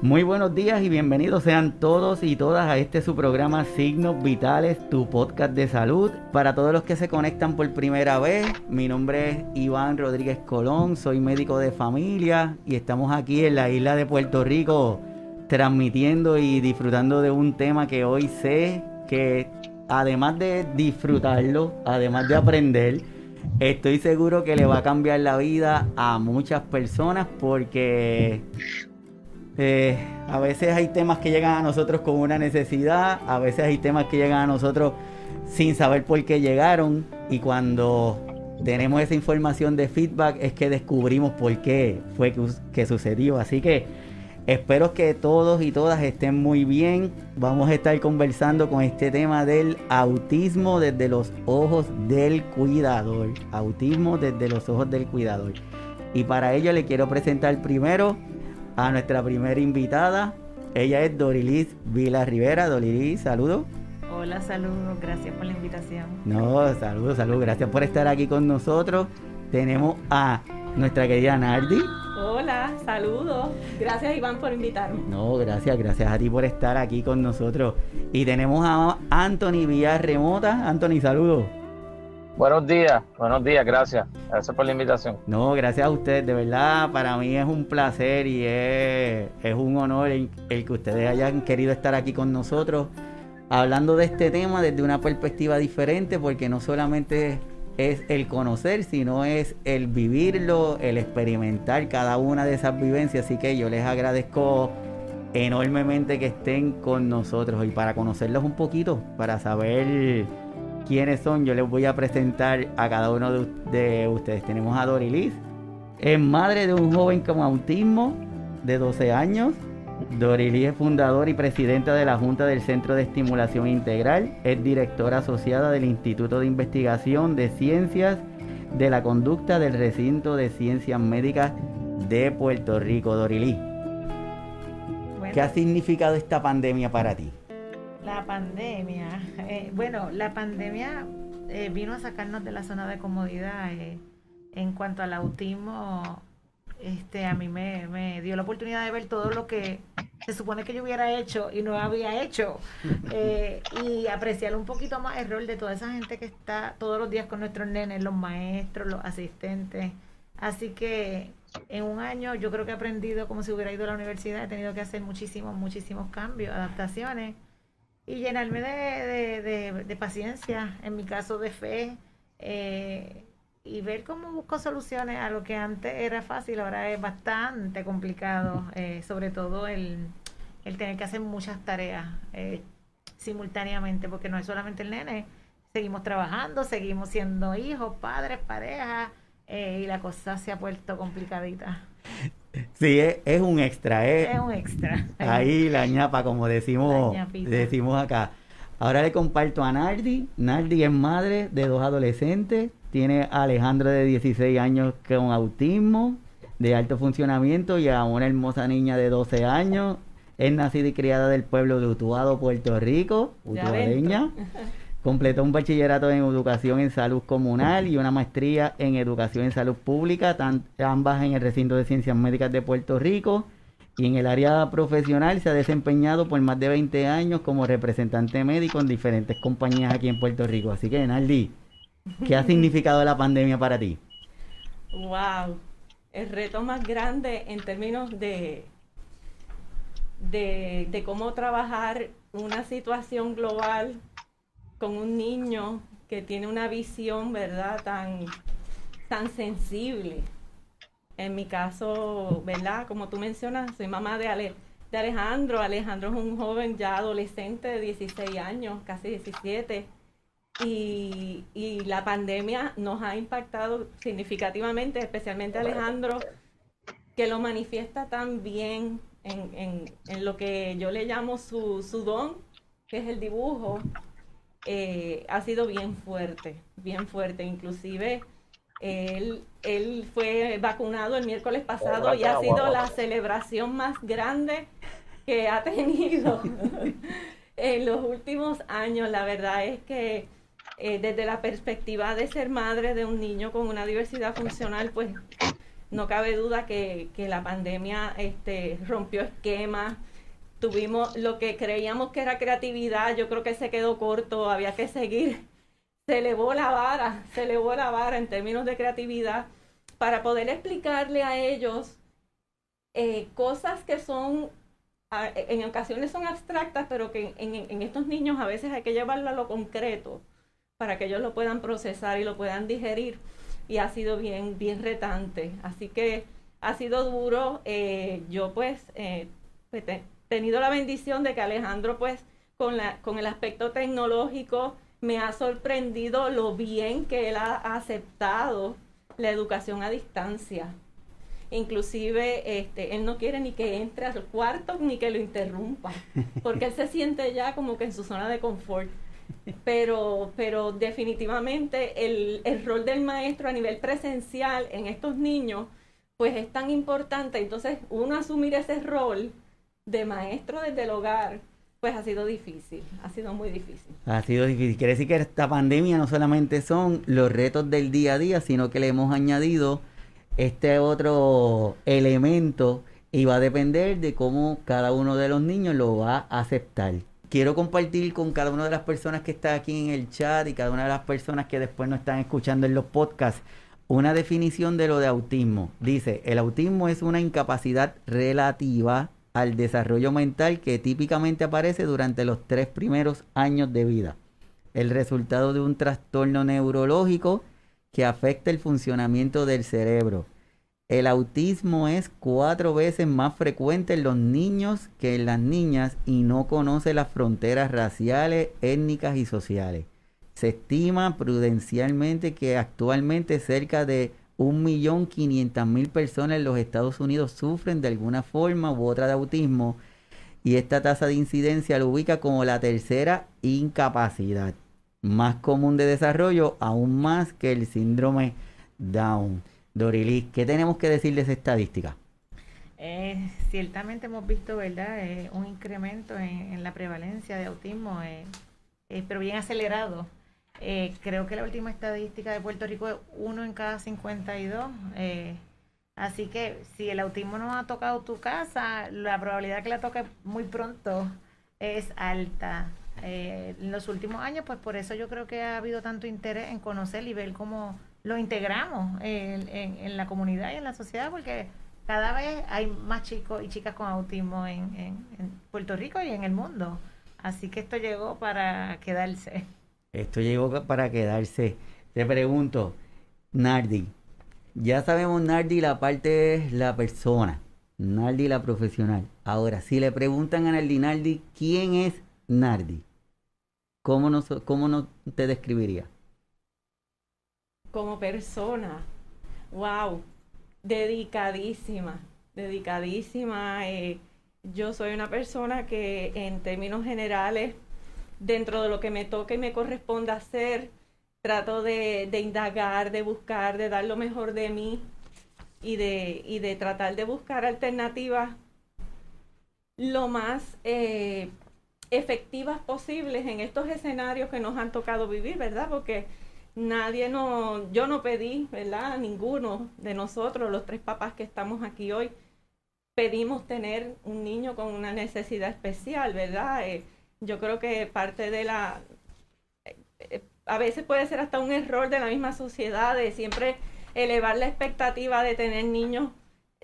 Muy buenos días y bienvenidos sean todos y todas a este su programa Signos Vitales, tu podcast de salud. Para todos los que se conectan por primera vez, mi nombre es Iván Rodríguez Colón, soy médico de familia y estamos aquí en la isla de Puerto Rico transmitiendo y disfrutando de un tema que hoy sé que además de disfrutarlo, además de aprender, estoy seguro que le va a cambiar la vida a muchas personas porque eh, a veces hay temas que llegan a nosotros con una necesidad, a veces hay temas que llegan a nosotros sin saber por qué llegaron y cuando tenemos esa información de feedback es que descubrimos por qué fue que, sucedió. Así que espero que todos y todas estén muy bien. Vamos a estar conversando con este tema del autismo desde los ojos del cuidador. Autismo desde los ojos del cuidador. Y para ello le quiero presentar primero a nuestra primera invitada. Ella es Dorilis Vila Rivera. Dorilis, saludos. Hola, saludos, gracias por la invitación. No, saludos, saludos, gracias por estar aquí con nosotros. Tenemos a nuestra querida Nardi. Hola, saludos. Gracias Iván por invitarme. No, gracias, gracias a ti por estar aquí con nosotros. Y tenemos a Anthony Villa Remota. Anthony, saludos. Buenos días, buenos días, gracias. Gracias por la invitación. No, gracias a ustedes, de verdad, para mí es un placer y es, un honor el, que ustedes hayan querido estar aquí con nosotros hablando de este tema desde una perspectiva diferente, porque no solamente es el conocer, sino es el vivirlo, el experimentar cada una de esas vivencias. Así que yo les agradezco enormemente que estén con nosotros y para conocerlos un poquito, para saber quiénes son, yo les voy a presentar a cada uno de, ustedes. Tenemos a Dorilis, es madre de un joven con autismo de 12 años. Dorilis es fundadora y presidenta de la Junta del Centro de Estimulación Integral. Es directora asociada del Instituto de Investigación de Ciencias de la Conducta del Recinto de Ciencias Médicas de Puerto Rico. Dorilis, ¿qué ha significado esta pandemia para ti? La pandemia, eh, bueno, la pandemia eh, vino a sacarnos de la zona de comodidad. Eh, en cuanto al autismo, este, a mí me, dio la oportunidad de ver todo lo que se supone que yo hubiera hecho y no había hecho. y apreciar un poquito más el rol de toda esa gente que está todos los días con nuestros nenes, los maestros, los asistentes. Así que en un año yo creo que he aprendido como si hubiera ido a la universidad, he tenido que hacer muchísimos, muchísimos cambios, adaptaciones y llenarme de, paciencia, en mi caso de fe, eh, y ver cómo busco soluciones a lo que antes era fácil, ahora es bastante complicado, eh, sobre todo el, tener que hacer muchas tareas eh, simultáneamente, porque no es solamente el nene, seguimos trabajando, seguimos siendo hijos, padres, parejas, y la cosa se ha vuelto complicadita. Sí, es, un extra. Es, es un extra. Ahí la ñapa, como decimos, decimos acá. Ahora le comparto a Nardi. Nardi es madre de dos adolescentes. Tiene a Alejandro de 16 años con autismo, de alto funcionamiento, y a una hermosa niña de 12 años. Es nacida y criada del pueblo de Utuado, Puerto Rico, utuadeña. Completó un bachillerato en educación en salud comunal y una maestría en educación en salud pública, ambas en el recinto de ciencias médicas de Puerto Rico. Y en el área profesional se ha desempeñado por más de 20 años como representante médico en diferentes compañías aquí en Puerto Rico. Así que, Naldi, ¿qué ha significado la pandemia para ti? Wow, el reto más grande en términos de, de cómo trabajar una situación global con un niño que tiene una visión, ¿verdad?, tan, tan sensible. En mi caso, ¿verdad? Como tú mencionas, soy mamá de, Ale, de Alejandro. Alejandro es un joven ya adolescente de 16 años, casi 17. Y, y la pandemia nos ha impactado significativamente, especialmente Alejandro, que lo manifiesta tan bien en, en, en lo que yo le llamo su, su don, que es el dibujo eh, ha sido bien fuerte, bien fuerte. Inclusive él, él fue vacunado el miércoles pasado y ha sido la celebración más grande que ha tenido en los últimos años. La verdad es que eh, desde la perspectiva de ser madre de un niño con una diversidad funcional, pues No cabe duda que, que la pandemia este, rompió esquemas, tuvimos lo que creíamos que era creatividad, yo creo que se quedó corto, había que seguir. Se elevó la vara, se elevó la vara en términos de creatividad para poder explicarle a ellos eh, cosas que son, en ocasiones son abstractas, pero que en, estos niños a veces hay que llevarlo a lo concreto para que ellos lo puedan procesar y lo puedan digerir. Y ha sido bien, bien retante. Así que ha sido duro. Eh, yo pues, eh, pues tenido la bendición de que Alejandro, pues, con, la, con el aspecto tecnológico, me ha sorprendido lo bien que él ha aceptado la educación a distancia. Inclusive, este, él no quiere ni que entre al cuarto ni que lo interrumpa, porque él se siente ya como que en su zona de confort. Pero, pero definitivamente el, el rol del maestro a nivel presencial en estos niños, pues es tan importante. Entonces, uno asumir ese rol, de maestro desde el hogar, pues ha sido difícil, ha sido muy difícil. Ha sido difícil. Quiere decir que esta pandemia no solamente son los retos del día a día, sino que le hemos añadido este otro elemento y va a depender de cómo cada uno de los niños lo va a aceptar. Quiero compartir con cada una de las personas que está aquí en el chat y cada una de las personas que después nos están escuchando en los podcasts una definición de lo de autismo. Dice, el autismo es una incapacidad relativa al desarrollo mental que típicamente aparece durante los tres primeros años de vida. El resultado de un trastorno neurológico que afecta el funcionamiento del cerebro. El autismo es cuatro veces más frecuente en los niños que en las niñas y no conoce las fronteras raciales, étnicas y sociales. Se estima prudencialmente que actualmente cerca de 1.500.000 personas en los Estados Unidos sufren de alguna forma u otra de autismo y esta tasa de incidencia lo ubica como la tercera incapacidad más común de desarrollo, aún más que el síndrome Down. Dorilis, ¿qué tenemos que decir de esa estadística? Eh, ciertamente hemos visto, ¿verdad?, eh, un incremento en, la prevalencia de autismo, eh, pero bien acelerado. Eh, creo que la última estadística de Puerto Rico es uno en cada 52. Eh, así que si el autismo no ha tocado tu casa, la probabilidad que la toque muy pronto es alta. Eh, en los últimos años, pues por eso yo creo que ha habido tanto interés en conocer y ver cómo lo integramos en, la comunidad y en la sociedad, porque cada vez hay más chicos y chicas con autismo en, en Puerto Rico y en el mundo. Así que esto llegó para quedarse. Esto llegó para quedarse. Te pregunto, Nardi, ya sabemos Nardi la parte es la persona, Nardi la profesional. Ahora, si le preguntan a Nardi, Nardi, ¿quién es Nardi? ¿Cómo no, cómo no te describiría? Como persona, wow, dedicadísima, dedicadísima. Eh, yo soy una persona que en términos generales dentro de lo que me toca y me corresponde hacer, trato de, indagar, de buscar, de dar lo mejor de mí y de, y de tratar de buscar alternativas lo más eh, efectivas posibles en estos escenarios que nos han tocado vivir, ¿verdad? Porque nadie no, yo no pedí, ¿verdad? Ninguno de nosotros, los tres papás que estamos aquí hoy, pedimos tener un niño con una necesidad especial, ¿verdad? Eh, yo creo que parte de la... Eh, a veces puede ser hasta un error de la misma sociedad de siempre elevar la expectativa de tener niños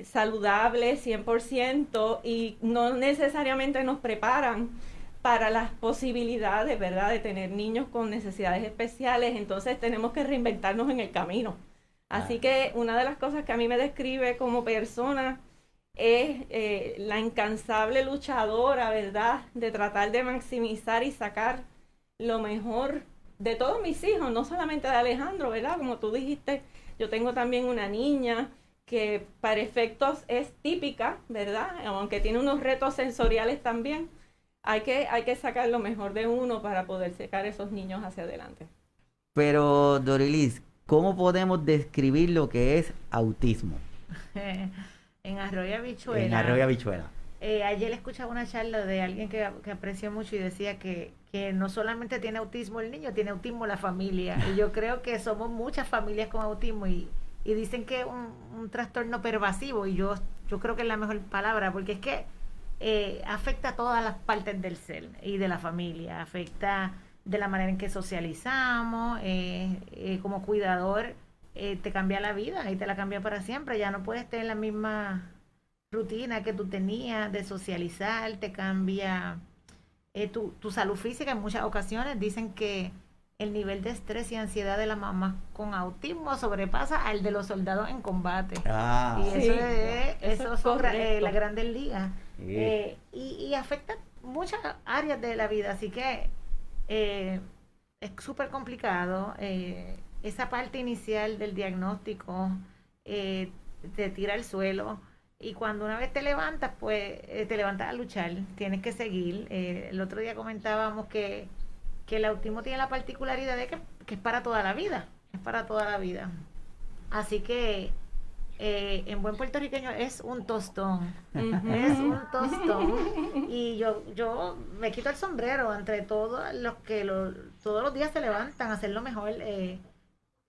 saludables 100% y no necesariamente nos preparan para las posibilidades, ¿verdad?, de tener niños con necesidades especiales, entonces tenemos que reinventarnos en el camino. Así que una de las cosas que a mí me describe como persona es eh, la incansable luchadora, ¿verdad? De tratar de maximizar y sacar lo mejor de todos mis hijos, no solamente de Alejandro, ¿verdad? Como tú dijiste, yo tengo también una niña que para efectos es típica, ¿verdad? Aunque tiene unos retos sensoriales también, hay que, hay que sacar lo mejor de uno para poder sacar esos niños hacia adelante. Pero, Dorilis, ¿cómo podemos describir lo que es autismo? En Arroyo Habichuela. En Arroyo Habichuela. Eh, ayer escuchaba una charla de alguien que, que aprecio mucho y decía que, que, no solamente tiene autismo el niño, tiene autismo la familia. Y yo creo que somos muchas familias con autismo y, y dicen que es un, trastorno pervasivo y yo, yo creo que es la mejor palabra porque es que eh, afecta a todas las partes del ser y de la familia, afecta de la manera en que socializamos, eh, eh, como cuidador te cambia la vida y te la cambia para siempre, ya no puedes tener la misma rutina que tú tenías de socializar, te cambia tu, tu salud física en muchas ocasiones, dicen que el nivel de estrés y ansiedad de la mamá con autismo sobrepasa al de los soldados en combate. Ah, y eso, es, eso, son eh, las grandes ligas. Eh, y, afecta muchas áreas de la vida, así que eh, es súper complicado. Esa parte inicial del diagnóstico te tira al suelo. Y cuando una vez te levantas, pues te levantas a luchar, tienes que seguir. el otro día comentábamos que que el autismo tiene la particularidad de que, es para toda la vida, es para toda la vida. Así que eh, en buen puertorriqueño es un tostón, es un tostón. Y yo, yo me quito el sombrero entre todos los que todos los días se levantan a hacer lo mejor. Eh,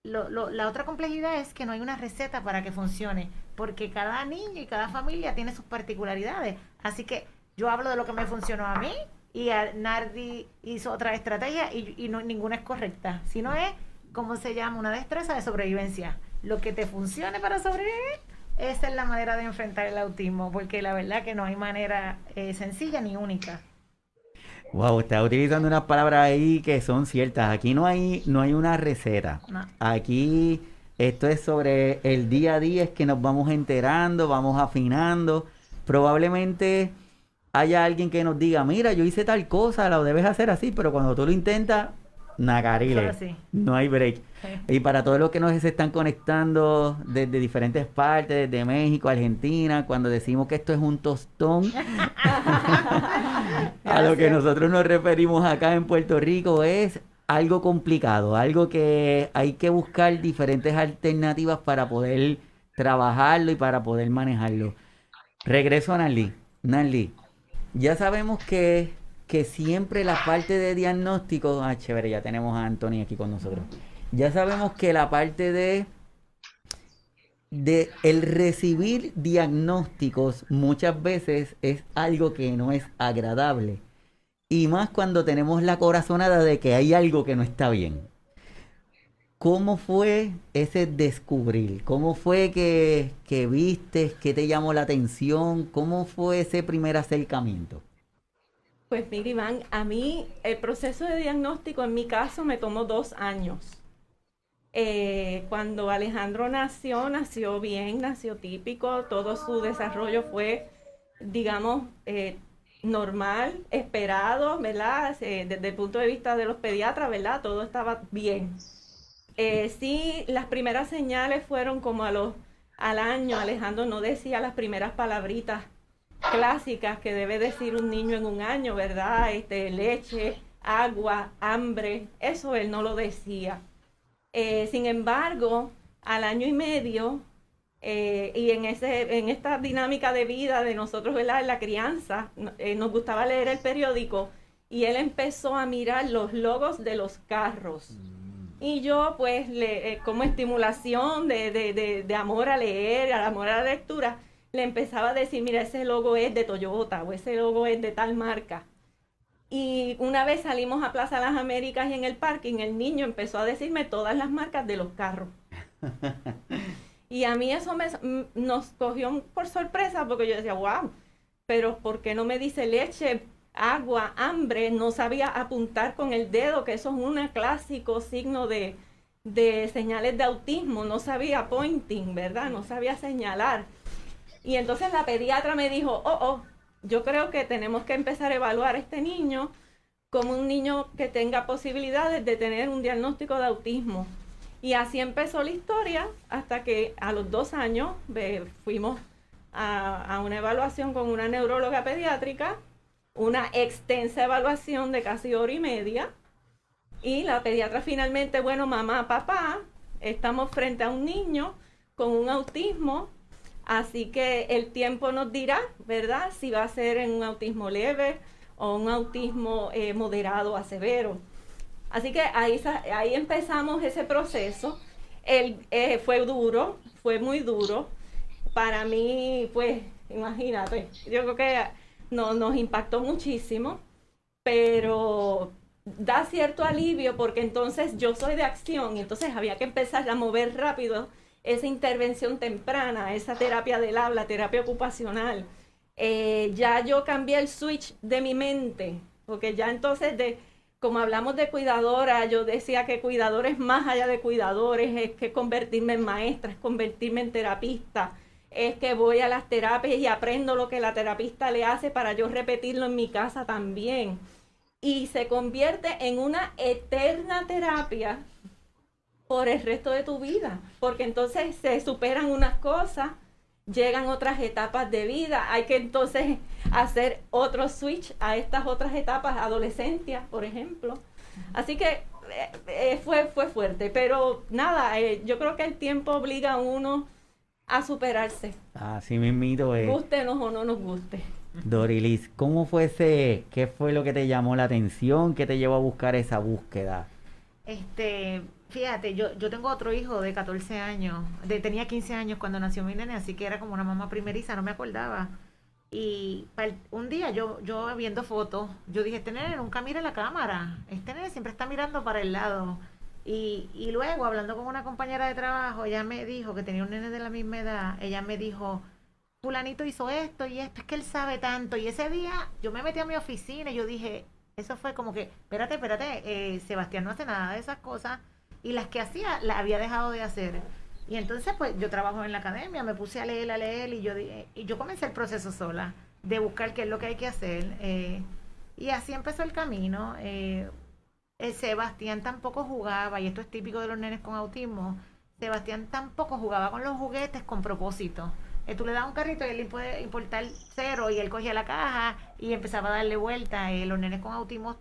la otra complejidad es que no hay una receta para que funcione, porque cada niño y cada familia tiene sus particularidades. Así que yo hablo de lo que me funcionó a mí, y Nardi hizo otra estrategia y, no, ninguna es correcta, sino es, como se llama? Una destreza de sobrevivencia. Lo que te funcione para sobrevivir, esa es la manera de enfrentar el autismo, porque la verdad que no hay manera eh, sencilla ni única. Wow, está utilizando unas palabras ahí que son ciertas. Aquí no hay, no hay una receta. Aquí esto es sobre el día a día, es que nos vamos enterando, vamos afinando. Probablemente haya alguien que nos diga, mira, yo hice tal cosa, lo debes hacer así, pero cuando tú lo intentas, nagarile, no hay break. Y para todos los que nos están conectando desde diferentes partes, desde México, Argentina, cuando decimos que esto es un tostón, a lo que nosotros nos referimos acá en Puerto Rico es algo complicado, algo que hay que buscar diferentes alternativas para poder trabajarlo y para poder manejarlo. Regreso a Nanli. Nanli, ya sabemos que, siempre la parte de diagnóstico, ah, chévere, ya tenemos a Anthony aquí con nosotros. Ya sabemos que la parte de de el recibir diagnósticos muchas veces es algo que no es agradable. Y más cuando tenemos la corazonada de que hay algo que no está bien. ¿Cómo fue ese descubrir? ¿Cómo fue que, que viste? ¿Qué te llamó la atención? ¿Cómo fue ese primer acercamiento? Pues mira, Iván, a mí el proceso de diagnóstico en mi caso me tomó dos años. Eh, cuando Alejandro nació, nació bien, nació típico, todo su desarrollo fue, digamos, eh, normal, esperado, ¿verdad? Desde el punto de vista de los pediatras, ¿verdad? Todo estaba bien. Eh, sí, las primeras señales fueron como a los, al año. Alejandro no decía las primeras palabritas clásicas que debe decir un niño en un año, ¿verdad? Este, leche, agua, hambre, eso él no lo decía. Eh, sin embargo, al año y medio, eh, y en, ese, en esta dinámica de vida de nosotros, ¿verdad? En la crianza, nos gustaba leer el periódico y él empezó a mirar los logos de los carros. Mm. Y yo, pues, le, eh, como estimulación de, de, de, amor a leer, al amor a la lectura, le empezaba a decir, mira, ese logo es de Toyota o ese logo es de tal marca. Y una vez salimos a Plaza Las Américas y en el parking el niño empezó a decirme todas las marcas de los carros. y a mí eso me, nos cogió por sorpresa porque yo decía, wow, pero ¿por qué no me dice leche, agua, hambre, no sabía apuntar con el dedo, que eso es un clásico signo de, señales de autismo, no sabía pointing, ¿verdad? No sabía señalar. Y entonces la pediatra me dijo, oh, oh, yo creo que tenemos que empezar a evaluar a este niño como un niño que tenga posibilidades de tener un diagnóstico de autismo. Y así empezó la historia hasta que a los dos años fuimos a, a, una evaluación con una neuróloga pediátrica una extensa evaluación de casi hora y media. Y la pediatra finalmente, bueno, mamá, papá, estamos frente a un niño con un autismo, así que el tiempo nos dirá, ¿verdad? Si va a ser en un autismo leve o un autismo eh, moderado a severo. Así que ahí, ahí empezamos ese proceso. el, eh, fue duro, fue muy duro. Para mí, pues, imagínate, yo creo que no, nos impactó muchísimo, pero da cierto alivio porque entonces yo soy de acción y entonces había que empezar a mover rápido esa intervención temprana, esa terapia del habla, terapia ocupacional. Eh, ya yo cambié el switch de mi mente, porque ya entonces de como hablamos de cuidadora, yo decía que cuidador es más allá de cuidadores, es que convertirme en maestra, es convertirme en terapista, es que voy a las terapias y aprendo lo que la terapista le hace para yo repetirlo en mi casa también. Y se convierte en una eterna terapia por el resto de tu vida, porque entonces se superan unas cosas, llegan otras etapas de vida, hay que entonces hacer otro switch a estas otras etapas, adolescencia, por ejemplo. Así que eh, eh, fue, fue fuerte, pero nada, eh, yo creo que el tiempo obliga a uno a superarse. Así mismito es. Gustenos o no nos guste. Dorilis, ¿cómo fue ese, qué fue lo que te llamó la atención, qué te llevó a buscar esa búsqueda? Este, Fíjate, yo, yo tengo otro hijo de 14 años, de, tenía 15 años cuando nació mi nene, así que era como una mamá primeriza, no me acordaba. Y un día yo, yo viendo fotos, yo dije, este nene nunca mira la cámara, este nene siempre está mirando para el lado. Y, y luego, hablando con una compañera de trabajo, ella me dijo que tenía un nene de la misma edad, ella me dijo, fulanito hizo esto y esto, es que él sabe tanto. Y ese día yo me metí a mi oficina y yo dije, eso fue como que, espérate, espérate, eh, Sebastián no hace nada de esas cosas y las que hacía las había dejado de hacer. Y entonces pues yo trabajo en la academia, me puse a leer, a leer y yo, y yo comencé el proceso sola de buscar qué es lo que hay que hacer. Eh, y así empezó el camino. Eh, Sebastián tampoco jugaba, y esto es típico de los nenes con autismo, Sebastián tampoco jugaba con los juguetes con propósito. Eh, tú le das un carrito y él le puede importar cero y él cogía la caja y empezaba a darle vuelta. los nenes con autismo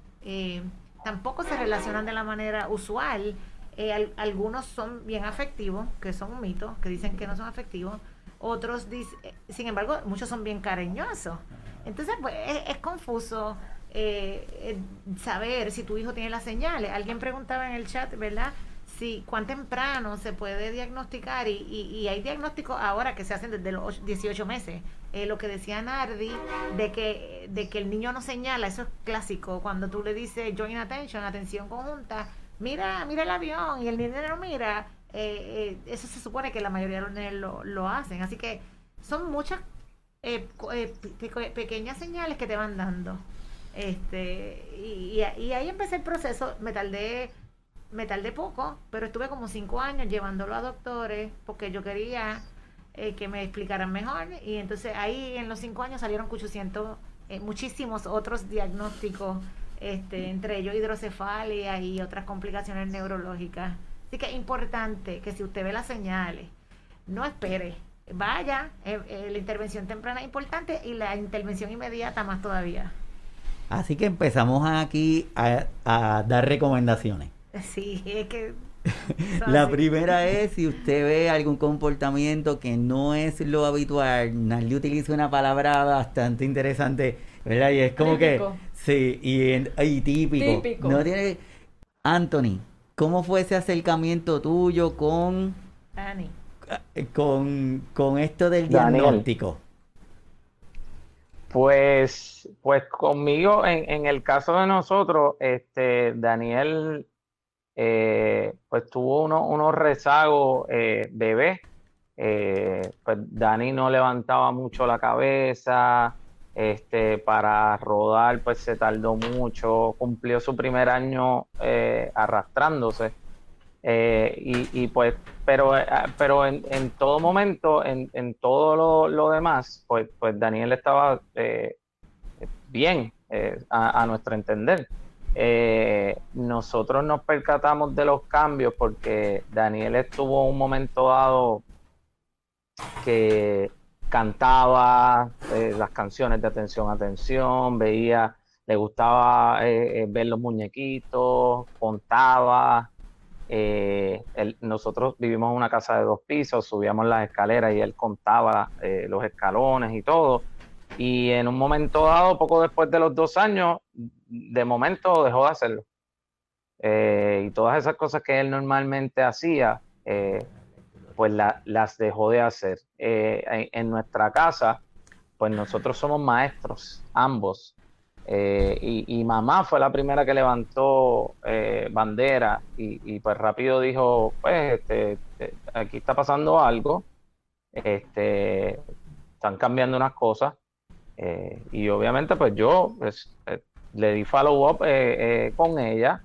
tampoco se relacionan de la manera usual eh, algunos son bien afectivos, que son un mito, que dicen que no son afectivos. Otros, dicen, eh, sin embargo, muchos son bien cariñosos. Entonces, pues es, confuso eh, saber si tu hijo tiene las señales. Alguien preguntaba en el chat, ¿verdad? Si cuán temprano se puede diagnosticar y, y, hay diagnósticos ahora que se hacen desde los 18 meses. lo que decía Nardi, de que, de que el niño no señala, eso es clásico. Cuando tú le dices joint attention, atención conjunta, mira, mira el avión y el no mira, eh, eh, eso se supone que la mayoría de los niños lo, lo hacen. Así que son muchas eh, pequeñas señales que te van dando. Este, y, y, ahí empecé el proceso, me tardé, me tardé poco, pero estuve como cinco años llevándolo a doctores porque yo quería que me explicaran mejor y entonces ahí en los cinco años salieron 800, muchísimos otros diagnósticos este, entre ellos hidrocefalia y otras complicaciones neurológicas. Así que es importante que si usted ve las señales, no espere, vaya, eh, eh, la intervención temprana es importante y la intervención inmediata más todavía. Así que empezamos aquí a, a dar recomendaciones. Sí, es que la primera es si usted ve algún comportamiento que no es lo habitual. Nadie utiliza una palabra bastante interesante, ¿verdad? Y es como que Sí, y, típico. No tiene... Anthony, ¿cómo fue ese acercamiento tuyo con... Dani. Eh, con, con esto del diagnóstico? Pues, pues conmigo, en, en, el caso de nosotros, este, Daniel, eh, pues tuvo unos rezagos eh, bebé. Eh, pues Dani no levantaba mucho la cabeza, este, para rodar, pues se tardó mucho, cumplió su primer año eh, arrastrándose. Eh, y, pues, pero, eh, pero en, todo momento, en, todo lo, demás, pues, pues Daniel estaba bien, a, nuestro entender. nosotros nos percatamos de los cambios porque Daniel estuvo un momento dado que cantaba eh, las canciones de Atención, Atención, veía, le gustaba eh, eh, ver los muñequitos, contaba. nosotros vivimos en una casa de dos pisos, subíamos las escaleras y él contaba los escalones y todo. Y en un momento dado, poco después de los dos años, de momento dejó de hacerlo. y todas esas cosas que él normalmente hacía, pues las dejó de hacer. en, nuestra casa, pues nosotros somos maestros, ambos. y, mamá fue la primera que levantó bandera y, pues rápido dijo, pues este, aquí está pasando algo, este, están cambiando unas cosas eh, y obviamente pues yo pues, eh, le di follow up eh, con ella,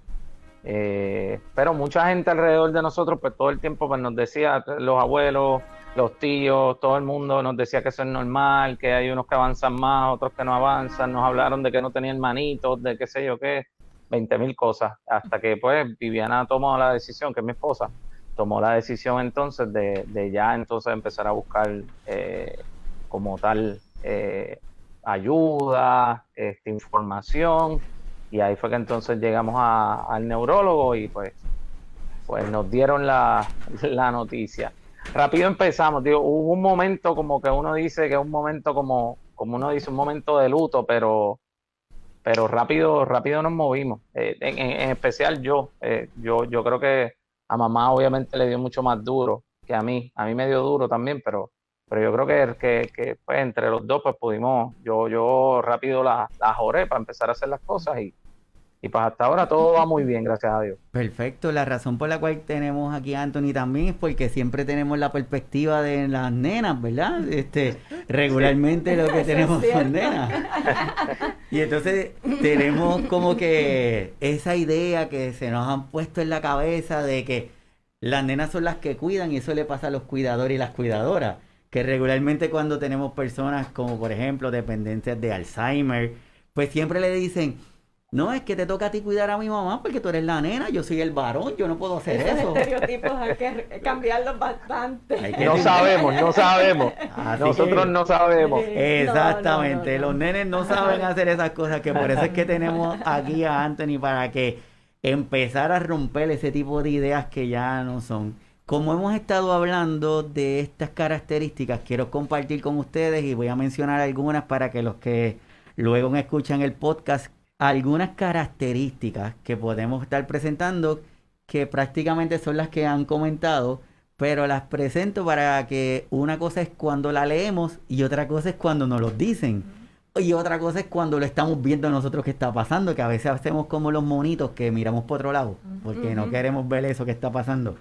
pero mucha gente alrededor de nosotros pues todo el tiempo pues nos decía, los abuelos, los tíos, todo el mundo nos decía que eso es normal, que hay unos que avanzan más, otros que no avanzan, nos hablaron de que no tenían manitos, de qué sé yo qué, 20 mil cosas, hasta que pues Viviana tomó la decisión, que es mi esposa, tomó la decisión entonces de, de ya entonces empezar a buscar como tal eh, ayuda, este, información, y ahí fue que entonces llegamos al neurólogo y pues, pues nos dieron la, noticia. Rápido empezamos, digo, hubo un momento como que uno dice que es un momento como, como uno dice, un momento de luto, pero, pero rápido, rápido nos movimos. Eh, en, especial yo, eh, yo, yo creo que a mamá obviamente le dio mucho más duro que a mí, a mí me dio duro también, pero pero yo creo que, que, pues, entre los dos pues pudimos, yo, yo rápido la, la joré para empezar a hacer las cosas y, y pues hasta ahora todo va muy bien, gracias a Dios. Perfecto, la razón por la cual tenemos aquí a Anthony también es porque siempre tenemos la perspectiva de las nenas, ¿verdad? Este, regularmente lo que tenemos son nenas. Y entonces tenemos como que esa idea que se nos han puesto en la cabeza de que las nenas son las que cuidan y eso le pasa a los cuidadores y las cuidadoras que regularmente cuando tenemos personas como por ejemplo dependencias de Alzheimer, pues siempre le dicen, no, es que te toca a ti cuidar a mi mamá porque tú eres la nena, yo soy el varón, yo no puedo hacer Esos eso. estereotipos hay que cambiarlos bastante. no sabemos, no sabemos. Nosotros no sabemos. Exactamente, los nenes no saben hacer esas cosas, que por eso es que tenemos aquí a Anthony para que empezar a romper ese tipo de ideas que ya no son. Como hemos estado hablando de estas características, quiero compartir con ustedes y voy a mencionar algunas para que los que luego me escuchan el podcast, algunas características que podemos estar presentando que prácticamente son las que han comentado, pero las presento para que una cosa es cuando la leemos y otra cosa es cuando nos lo dicen. Y otra cosa es cuando lo estamos viendo nosotros que está pasando, que a veces hacemos como los monitos que miramos por otro lado, porque no queremos ver eso que está pasando.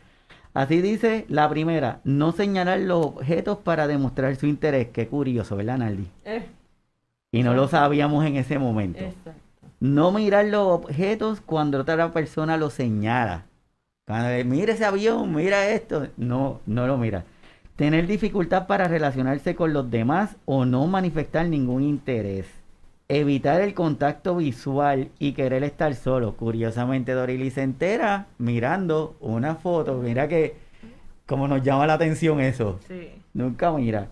Así dice la primera, no señalar los objetos para demostrar su interés. Qué curioso, ¿verdad, Naldi? Eh. y no lo sabíamos en ese momento. Exacto. No mirar los objetos cuando otra persona lo señala. Cuando le, mira ese avión, mira esto. No, no lo mira. Tener dificultad para relacionarse con los demás o no manifestar ningún interés. Evitar el contacto visual y querer estar solo. Curiosamente, Dorili se entera mirando una foto. Mira que, como nos llama la atención eso. Sí. Nunca mira.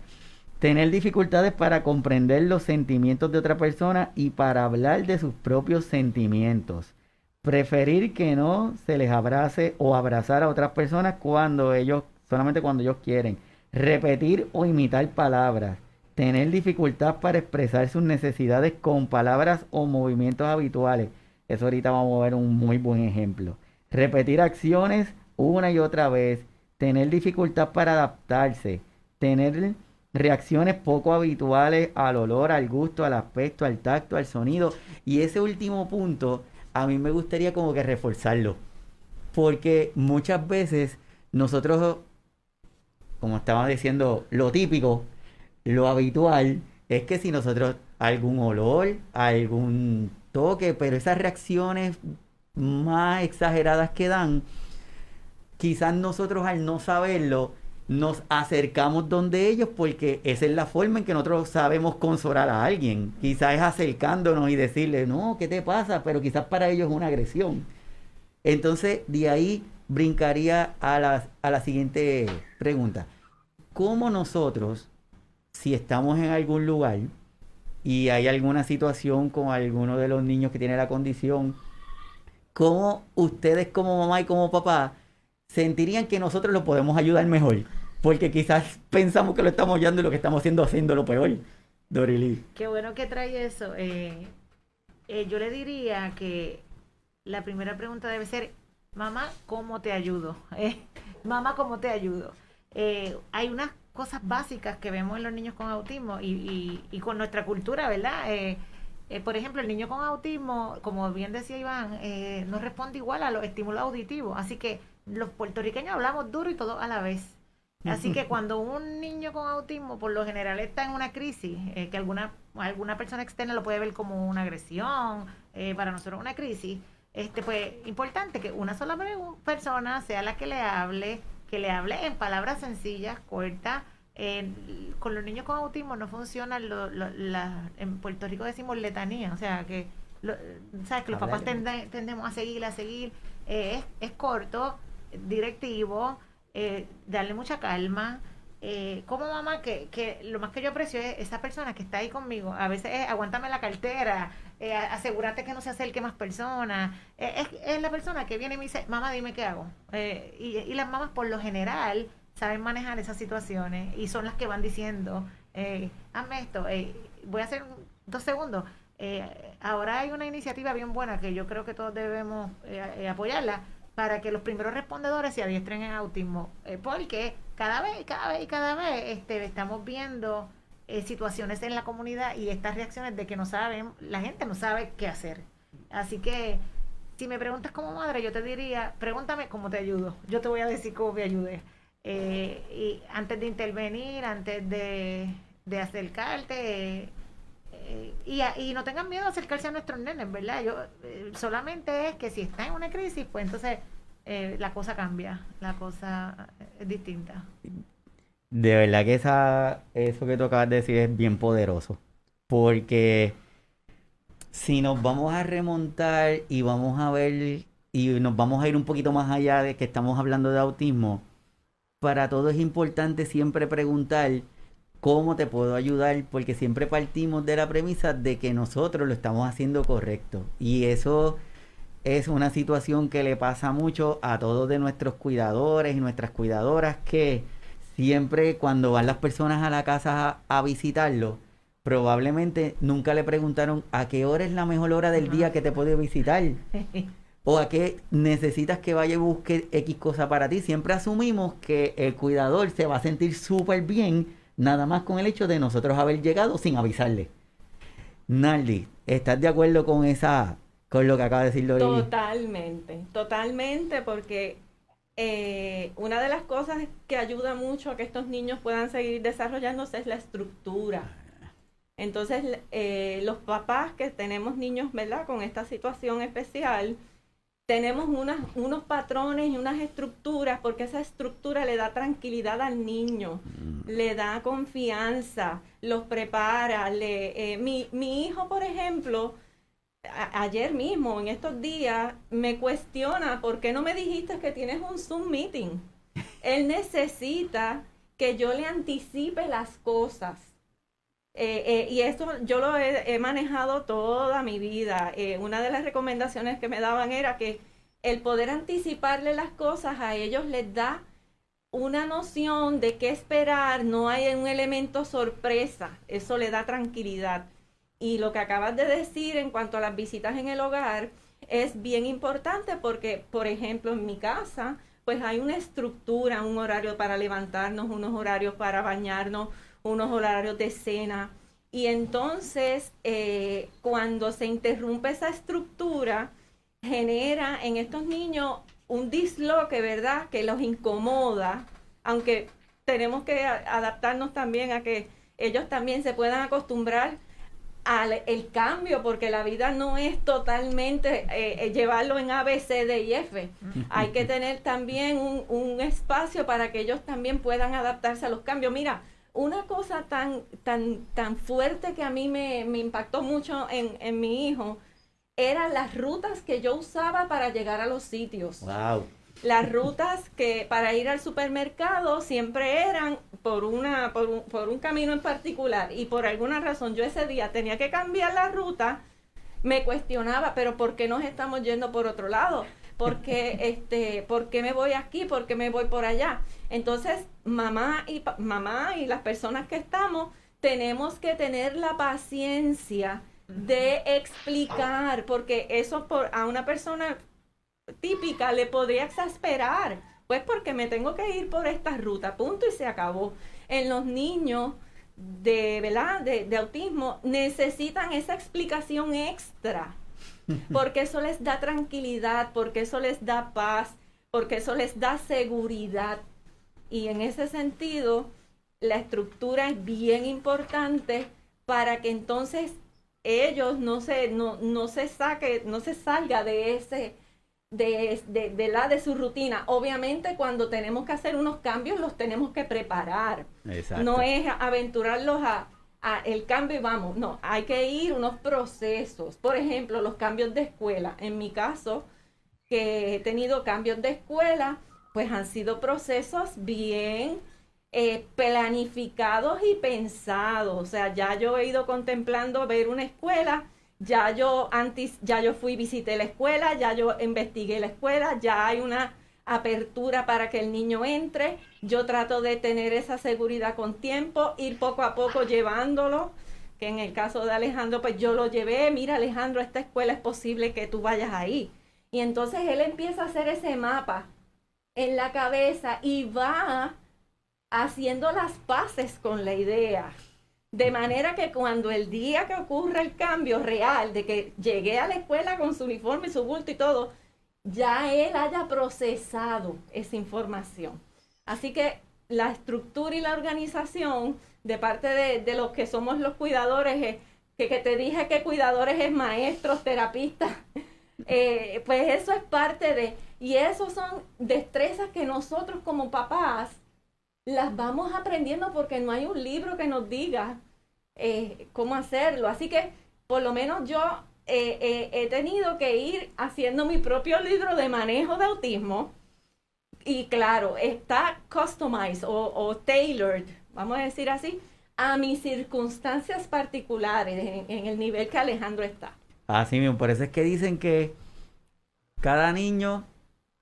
Tener dificultades para comprender los sentimientos de otra persona y para hablar de sus propios sentimientos. Preferir que no se les abrace o abrazar a otras personas cuando ellos, solamente cuando ellos quieren. Repetir o imitar palabras tener dificultad para expresar sus necesidades con palabras o movimientos habituales. Eso ahorita vamos a ver un muy buen ejemplo. Repetir acciones una y otra vez. Tener dificultad para adaptarse. Tener reacciones poco habituales al olor, al gusto, al aspecto, al tacto, al sonido. Y ese último punto, a mí me gustaría como que reforzarlo. Porque muchas veces nosotros, como estaba diciendo, lo típico, lo habitual es que si nosotros algún olor, algún toque, pero esas reacciones más exageradas que dan, quizás nosotros al no saberlo, nos acercamos donde ellos porque esa es la forma en que nosotros sabemos consolar a alguien. Quizás es acercándonos y decirle, no, ¿qué te pasa? Pero quizás para ellos es una agresión. Entonces, de ahí brincaría a la, a la siguiente pregunta. ¿Cómo nosotros si estamos en algún lugar y hay alguna situación con alguno de los niños que tiene la condición, ¿cómo ustedes como mamá y como papá sentirían que nosotros lo podemos ayudar mejor? Porque quizás pensamos que lo estamos ayudando y lo que estamos haciendo haciendo lo peor. Dorili. Qué bueno que trae eso. Eh, eh, yo le diría que la primera pregunta debe ser, mamá, ¿cómo te ayudo? Eh, mamá, ¿cómo te ayudo? Eh, hay unas cosas básicas que vemos en los niños con autismo y, y, con nuestra cultura, ¿verdad? Por ejemplo, el niño con autismo, como bien decía Iván, no responde igual a los estímulos auditivos. Así que los puertorriqueños hablamos duro y todo a la vez. Así que cuando un niño con autismo por lo general está en una crisis, que alguna, alguna persona externa lo puede ver como una agresión, para nosotros una crisis, este pues importante que una sola persona sea la que le hable, que le hable en palabras sencillas, cortas. con los niños con autismo no funciona, lo, en Puerto Rico decimos letanía, o sea que, ¿sabes? que los papás tendemos a seguir, a seguir. Eh, es, es, corto, directivo, eh, darle mucha calma. Eh, como mamá, que, que lo más que yo aprecio es esa persona que está ahí conmigo. A veces es aguántame la cartera, eh, asegúrate que no se acerque más personas. Eh, es, la persona que viene y me dice, mamá, dime qué hago. Eh, y, las mamás por lo general saben manejar esas situaciones y son las que van diciendo, eh, hazme esto, voy a hacer dos segundos. ahora hay una iniciativa bien buena que yo creo que todos debemos apoyarla para que los primeros respondedores se adiestren en autismo, porque cada vez, cada vez y cada vez este, estamos viendo eh, situaciones en la comunidad y estas reacciones de que no saben, la gente no sabe qué hacer. Así que si me preguntas como madre, yo te diría, pregúntame cómo te ayudo. Yo te voy a decir cómo me ayude. Eh, y antes de intervenir, antes de, acercarte, eh, y, no tengan miedo a acercarse a nuestros nenes, ¿verdad? Yo solamente es que si está en una crisis, pues entonces la cosa cambia, la cosa es distinta. De verdad que esa, eso que tú acabas de decir es bien poderoso. Porque si nos vamos a remontar y vamos a ver y nos vamos a ir un poquito más allá de que estamos hablando de autismo, para todo es importante siempre preguntar cómo te puedo ayudar, porque siempre partimos de la premisa de que nosotros lo estamos haciendo correcto. Y eso es una situación que le pasa mucho a todos de nuestros cuidadores y nuestras cuidadoras que siempre cuando van las personas a la casa a, visitarlo, probablemente nunca le preguntaron a qué hora es la mejor hora del día que te puede visitar. o a qué necesitas que vaya y busque X cosa para ti. Siempre asumimos que el cuidador se va a sentir súper bien, nada más con el hecho de nosotros haber llegado sin avisarle. Naldi, ¿estás de acuerdo con esa, con lo que acaba de decir Totalmente, totalmente, porque eh, una de las cosas que ayuda mucho a que estos niños puedan seguir desarrollándose es la estructura. Entonces, eh, los papás que tenemos niños, ¿verdad? Con esta situación especial, tenemos unos patrones y unas estructuras, porque esa estructura le da tranquilidad al niño, mm. le da confianza, los prepara. Le, eh, mi, mi hijo, por ejemplo, ayer mismo, en estos días, me cuestiona por qué no me dijiste que tienes un Zoom meeting. Él necesita que yo le anticipe las cosas. Eh, eh, y esto yo lo he, manejado toda mi vida. Eh, una de las recomendaciones que me daban era que el poder anticiparle las cosas a ellos les da una noción de qué esperar, no hay un elemento sorpresa, eso le da tranquilidad. Y lo que acabas de decir en cuanto a las visitas en el hogar es bien importante porque, por ejemplo, en mi casa, pues hay una estructura, un horario para levantarnos, unos horarios para bañarnos, unos horarios de cena. Y entonces, eh, cuando se interrumpe esa estructura, genera en estos niños un disloque, ¿verdad? Que los incomoda, aunque tenemos que adaptarnos también a que ellos también se puedan acostumbrar al el cambio, porque la vida no es totalmente eh, eh, llevarlo en A, B, C, D y F. Hay que tener también un, un, espacio para que ellos también puedan adaptarse a los cambios. Mira, una cosa tan, tan, tan fuerte que a mí me, me impactó mucho en, en, mi hijo eran las rutas que yo usaba para llegar a los sitios. Wow las rutas que para ir al supermercado siempre eran por una por un, por un camino en particular y por alguna razón yo ese día tenía que cambiar la ruta me cuestionaba pero por qué nos estamos yendo por otro lado por qué este por qué me voy aquí por qué me voy por allá entonces mamá y mamá y las personas que estamos tenemos que tener la paciencia de explicar porque eso por a una persona típica le podría exasperar, pues porque me tengo que ir por esta ruta, punto y se acabó. En los niños de, ¿verdad? de, autismo necesitan esa explicación extra, porque eso les da tranquilidad, porque eso les da paz, porque eso les da seguridad. Y en ese sentido, la estructura es bien importante para que entonces ellos no se, no, no se saque, no se salga de ese, de, de, la de su rutina. Obviamente cuando tenemos que hacer unos cambios los tenemos que preparar. No es aventurarlos a, a, el cambio vamos. No, hay que ir unos procesos. Por ejemplo, los cambios de escuela. En mi caso, que he tenido cambios de escuela, pues han sido procesos bien eh, planificados y pensados. O sea, ya yo he ido contemplando ver una escuela ya yo antes, ya yo fui, visité la escuela, ya yo investigué la escuela, ya hay una apertura para que el niño entre. Yo trato de tener esa seguridad con tiempo, ir poco a poco llevándolo, que en el caso de Alejandro, pues yo lo llevé, mira Alejandro, esta escuela es posible que tú vayas ahí. Y entonces él empieza a hacer ese mapa en la cabeza y va haciendo las paces con la idea. De manera que cuando el día que ocurre el cambio real, de que llegué a la escuela con su uniforme, su bulto y todo, ya él haya procesado esa información. Así que la estructura y la organización de parte de, los que somos los cuidadores, que, que, te dije que cuidadores es maestros, terapistas, eh, pues eso es parte de, y eso son destrezas que nosotros como papás las vamos aprendiendo porque no hay un libro que nos diga eh, cómo hacerlo. Así que por lo menos yo eh, he tenido que ir haciendo mi propio libro de manejo de autismo. Y claro, está customized o, tailored, vamos a decir así, a mis circunstancias particulares en, en el nivel que Alejandro está. Así mismo, por eso es que dicen que cada niño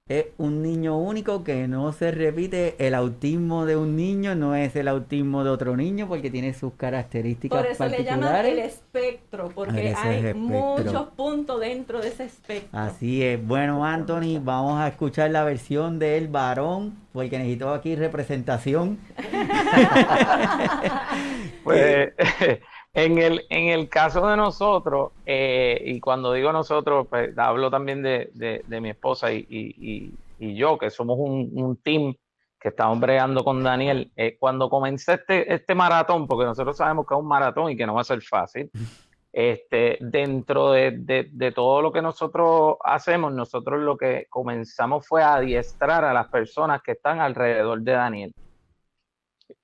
es un niño único que no se repite. El autismo de un niño no es el autismo de otro niño porque tiene sus características Por eso le llaman el espectro, porque hay muchos puntos dentro de ese espectro. Así es. Bueno, Anthony, vamos a escuchar la versión del varón, porque necesito aquí representación. pues En el, en el caso de nosotros, eh, y cuando digo nosotros, pues hablo también de, de, mi esposa y, y, y, yo, que somos un, un, team que estamos bregando con Daniel. Eh, cuando comencé este, este maratón, porque nosotros sabemos que es un maratón y que no va a ser fácil, este, dentro de, de, de, todo lo que nosotros hacemos, nosotros lo que comenzamos fue a adiestrar a las personas que están alrededor de Daniel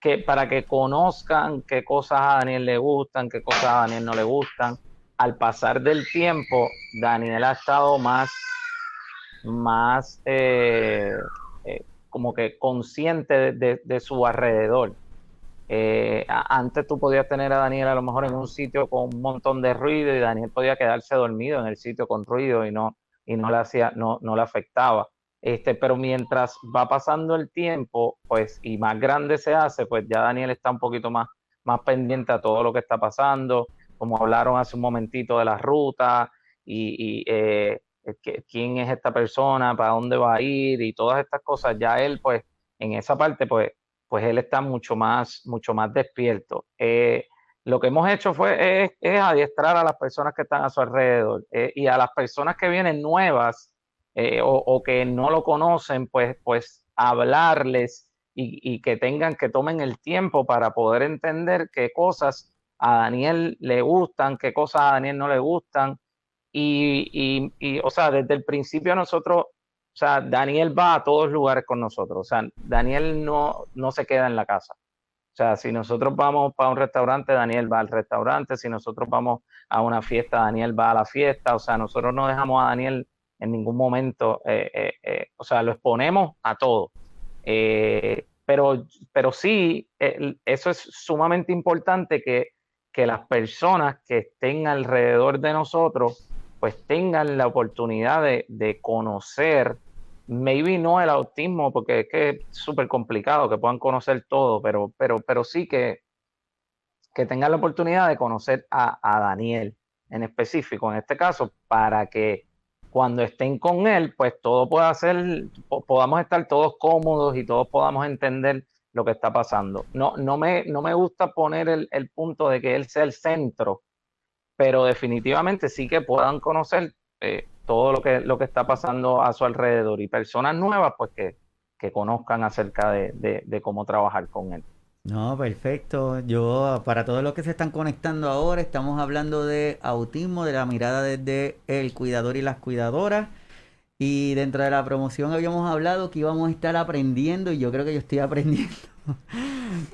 que, para que conozcan qué cosas a Daniel le gustan, qué cosas a Daniel no le gustan. Al pasar del tiempo, Daniel ha estado más, más eh, eh, como que consciente de, su alrededor. Eh, antes tú podías tener a Daniel a lo mejor en un sitio con un montón de ruido y Daniel podía quedarse dormido en el sitio con ruido y no, y no le hacía, no, no le afectaba. Este, pero mientras va pasando el tiempo, pues, y más grande se hace, pues ya Daniel está un poquito más, más pendiente a todo lo que está pasando, como hablaron hace un momentito de la ruta y, eh, quién es esta persona, para dónde va a ir y todas estas cosas, ya él, pues, en esa parte, pues, pues él está mucho más, mucho más despierto. Eh, lo que hemos hecho fue es, adiestrar a las personas que están a su alrededor eh, y a las personas que vienen nuevas, eh, o, que no lo conocen, pues, pues hablarles y, que tengan, que tomen el tiempo para poder entender qué cosas a Daniel le gustan, qué cosas a Daniel no le gustan. Y, y, o sea, desde el principio nosotros, o sea, Daniel va a todos lugares con nosotros. O sea, Daniel no, no se queda en la casa. O sea, si nosotros vamos para un restaurante, Daniel va al restaurante. Si nosotros vamos a una fiesta, Daniel va a la fiesta. O sea, nosotros no dejamos a Daniel en ningún momento, eh, eh, eh, o sea, lo exponemos a todo. pero, pero sí, eso es sumamente importante que, que las personas que estén alrededor de nosotros, pues tengan la oportunidad de, de conocer, maybe no el autismo, porque es que es súper complicado que puedan conocer todo, pero, pero, pero sí que, que tengan la oportunidad de conocer a, a Daniel en específico, en este caso, para que cuando estén con él, pues todo pueda ser, podamos estar todos cómodos y todos podamos entender lo que está pasando. No, no, me, no me gusta poner el, el punto de que él sea el centro, pero definitivamente sí que puedan conocer eh, todo lo que, lo que está pasando a su alrededor y personas nuevas, pues que, que conozcan acerca de, de, de, cómo trabajar con él. No, perfecto. Yo, para todos los que se están conectando ahora, estamos hablando de autismo, de la mirada desde el cuidador y las cuidadoras. Y dentro de la promoción habíamos hablado que íbamos a estar aprendiendo y yo creo que yo estoy aprendiendo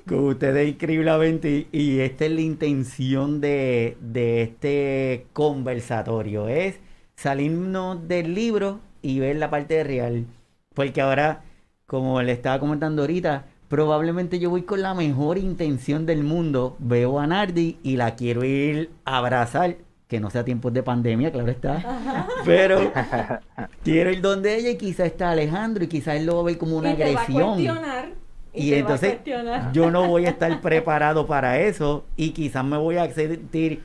con ustedes increíblemente y, esta es la intención de, de este conversatorio, es salirnos del libro y ver la parte real. Porque ahora, como le estaba comentando ahorita, probablemente yo voy con la mejor intención del mundo, veo a Nardi y la quiero ir a abrazar que no sea tiempos de pandemia, claro está, pero quiero ir donde ella y quizá está Alejandro y quizás él lo va a ver como una agresión. y, entonces yo no voy a estar preparado para eso y quizás me voy a sentir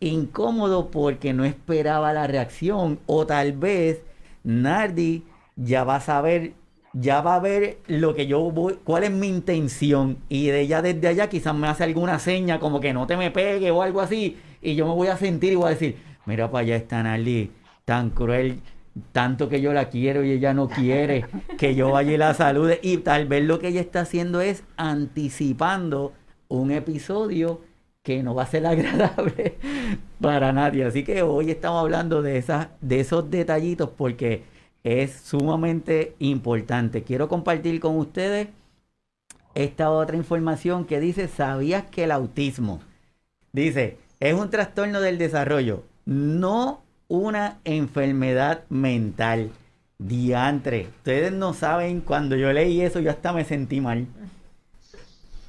incómodo porque no esperaba la reacción o tal vez Nardi ya va a saber ya va a ver lo que yo voy, cuál es mi intención y de ella desde allá quizás me hace alguna seña como que no te me pegue o algo así y yo me voy a sentir y voy a decir, mira para allá está Nali, tan cruel, tanto que yo la quiero y ella no quiere que yo vaya y la salude. Y tal vez lo que ella está haciendo es anticipando un episodio que no va a ser agradable para nadie. Así que hoy estamos hablando de, esas, de esos detallitos porque es sumamente importante. Quiero compartir con ustedes esta otra información que dice, ¿sabías que el autismo? Dice, es un trastorno del desarrollo, no una enfermedad mental. Diantre, ustedes no saben, cuando yo leí eso yo hasta me sentí mal.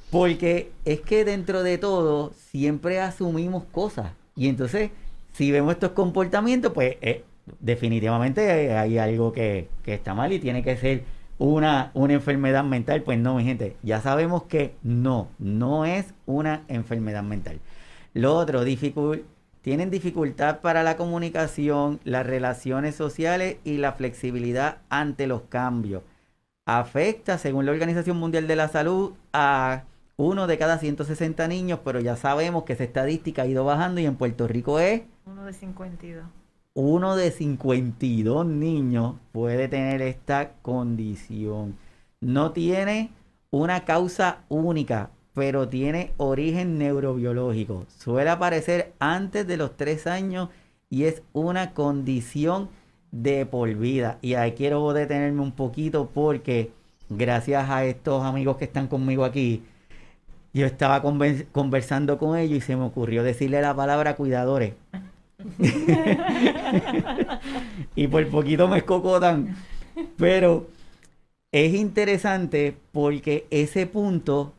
Porque es que dentro de todo siempre asumimos cosas. Y entonces, si vemos estos comportamientos, pues eh, definitivamente hay algo que, que, está mal y tiene que ser una, una enfermedad mental. Pues no, mi gente, ya sabemos que no, no es una enfermedad mental. Lo otro, tienen dificultad para la comunicación, las relaciones sociales y la flexibilidad ante los cambios. Afecta, según la Organización Mundial de la Salud, a uno de cada 160 niños, pero ya sabemos que esa estadística ha ido bajando y en Puerto Rico es... Uno de 52. Uno de 52 niños puede tener esta condición. No tiene una causa única pero tiene origen neurobiológico. Suele aparecer antes de los tres años y es una condición de por vida. Y ahí quiero detenerme un poquito porque gracias a estos amigos que están conmigo aquí, yo estaba conversando con ellos y se me ocurrió decirle la palabra cuidadores. Y por poquito me escocotan. Pero es interesante porque ese punto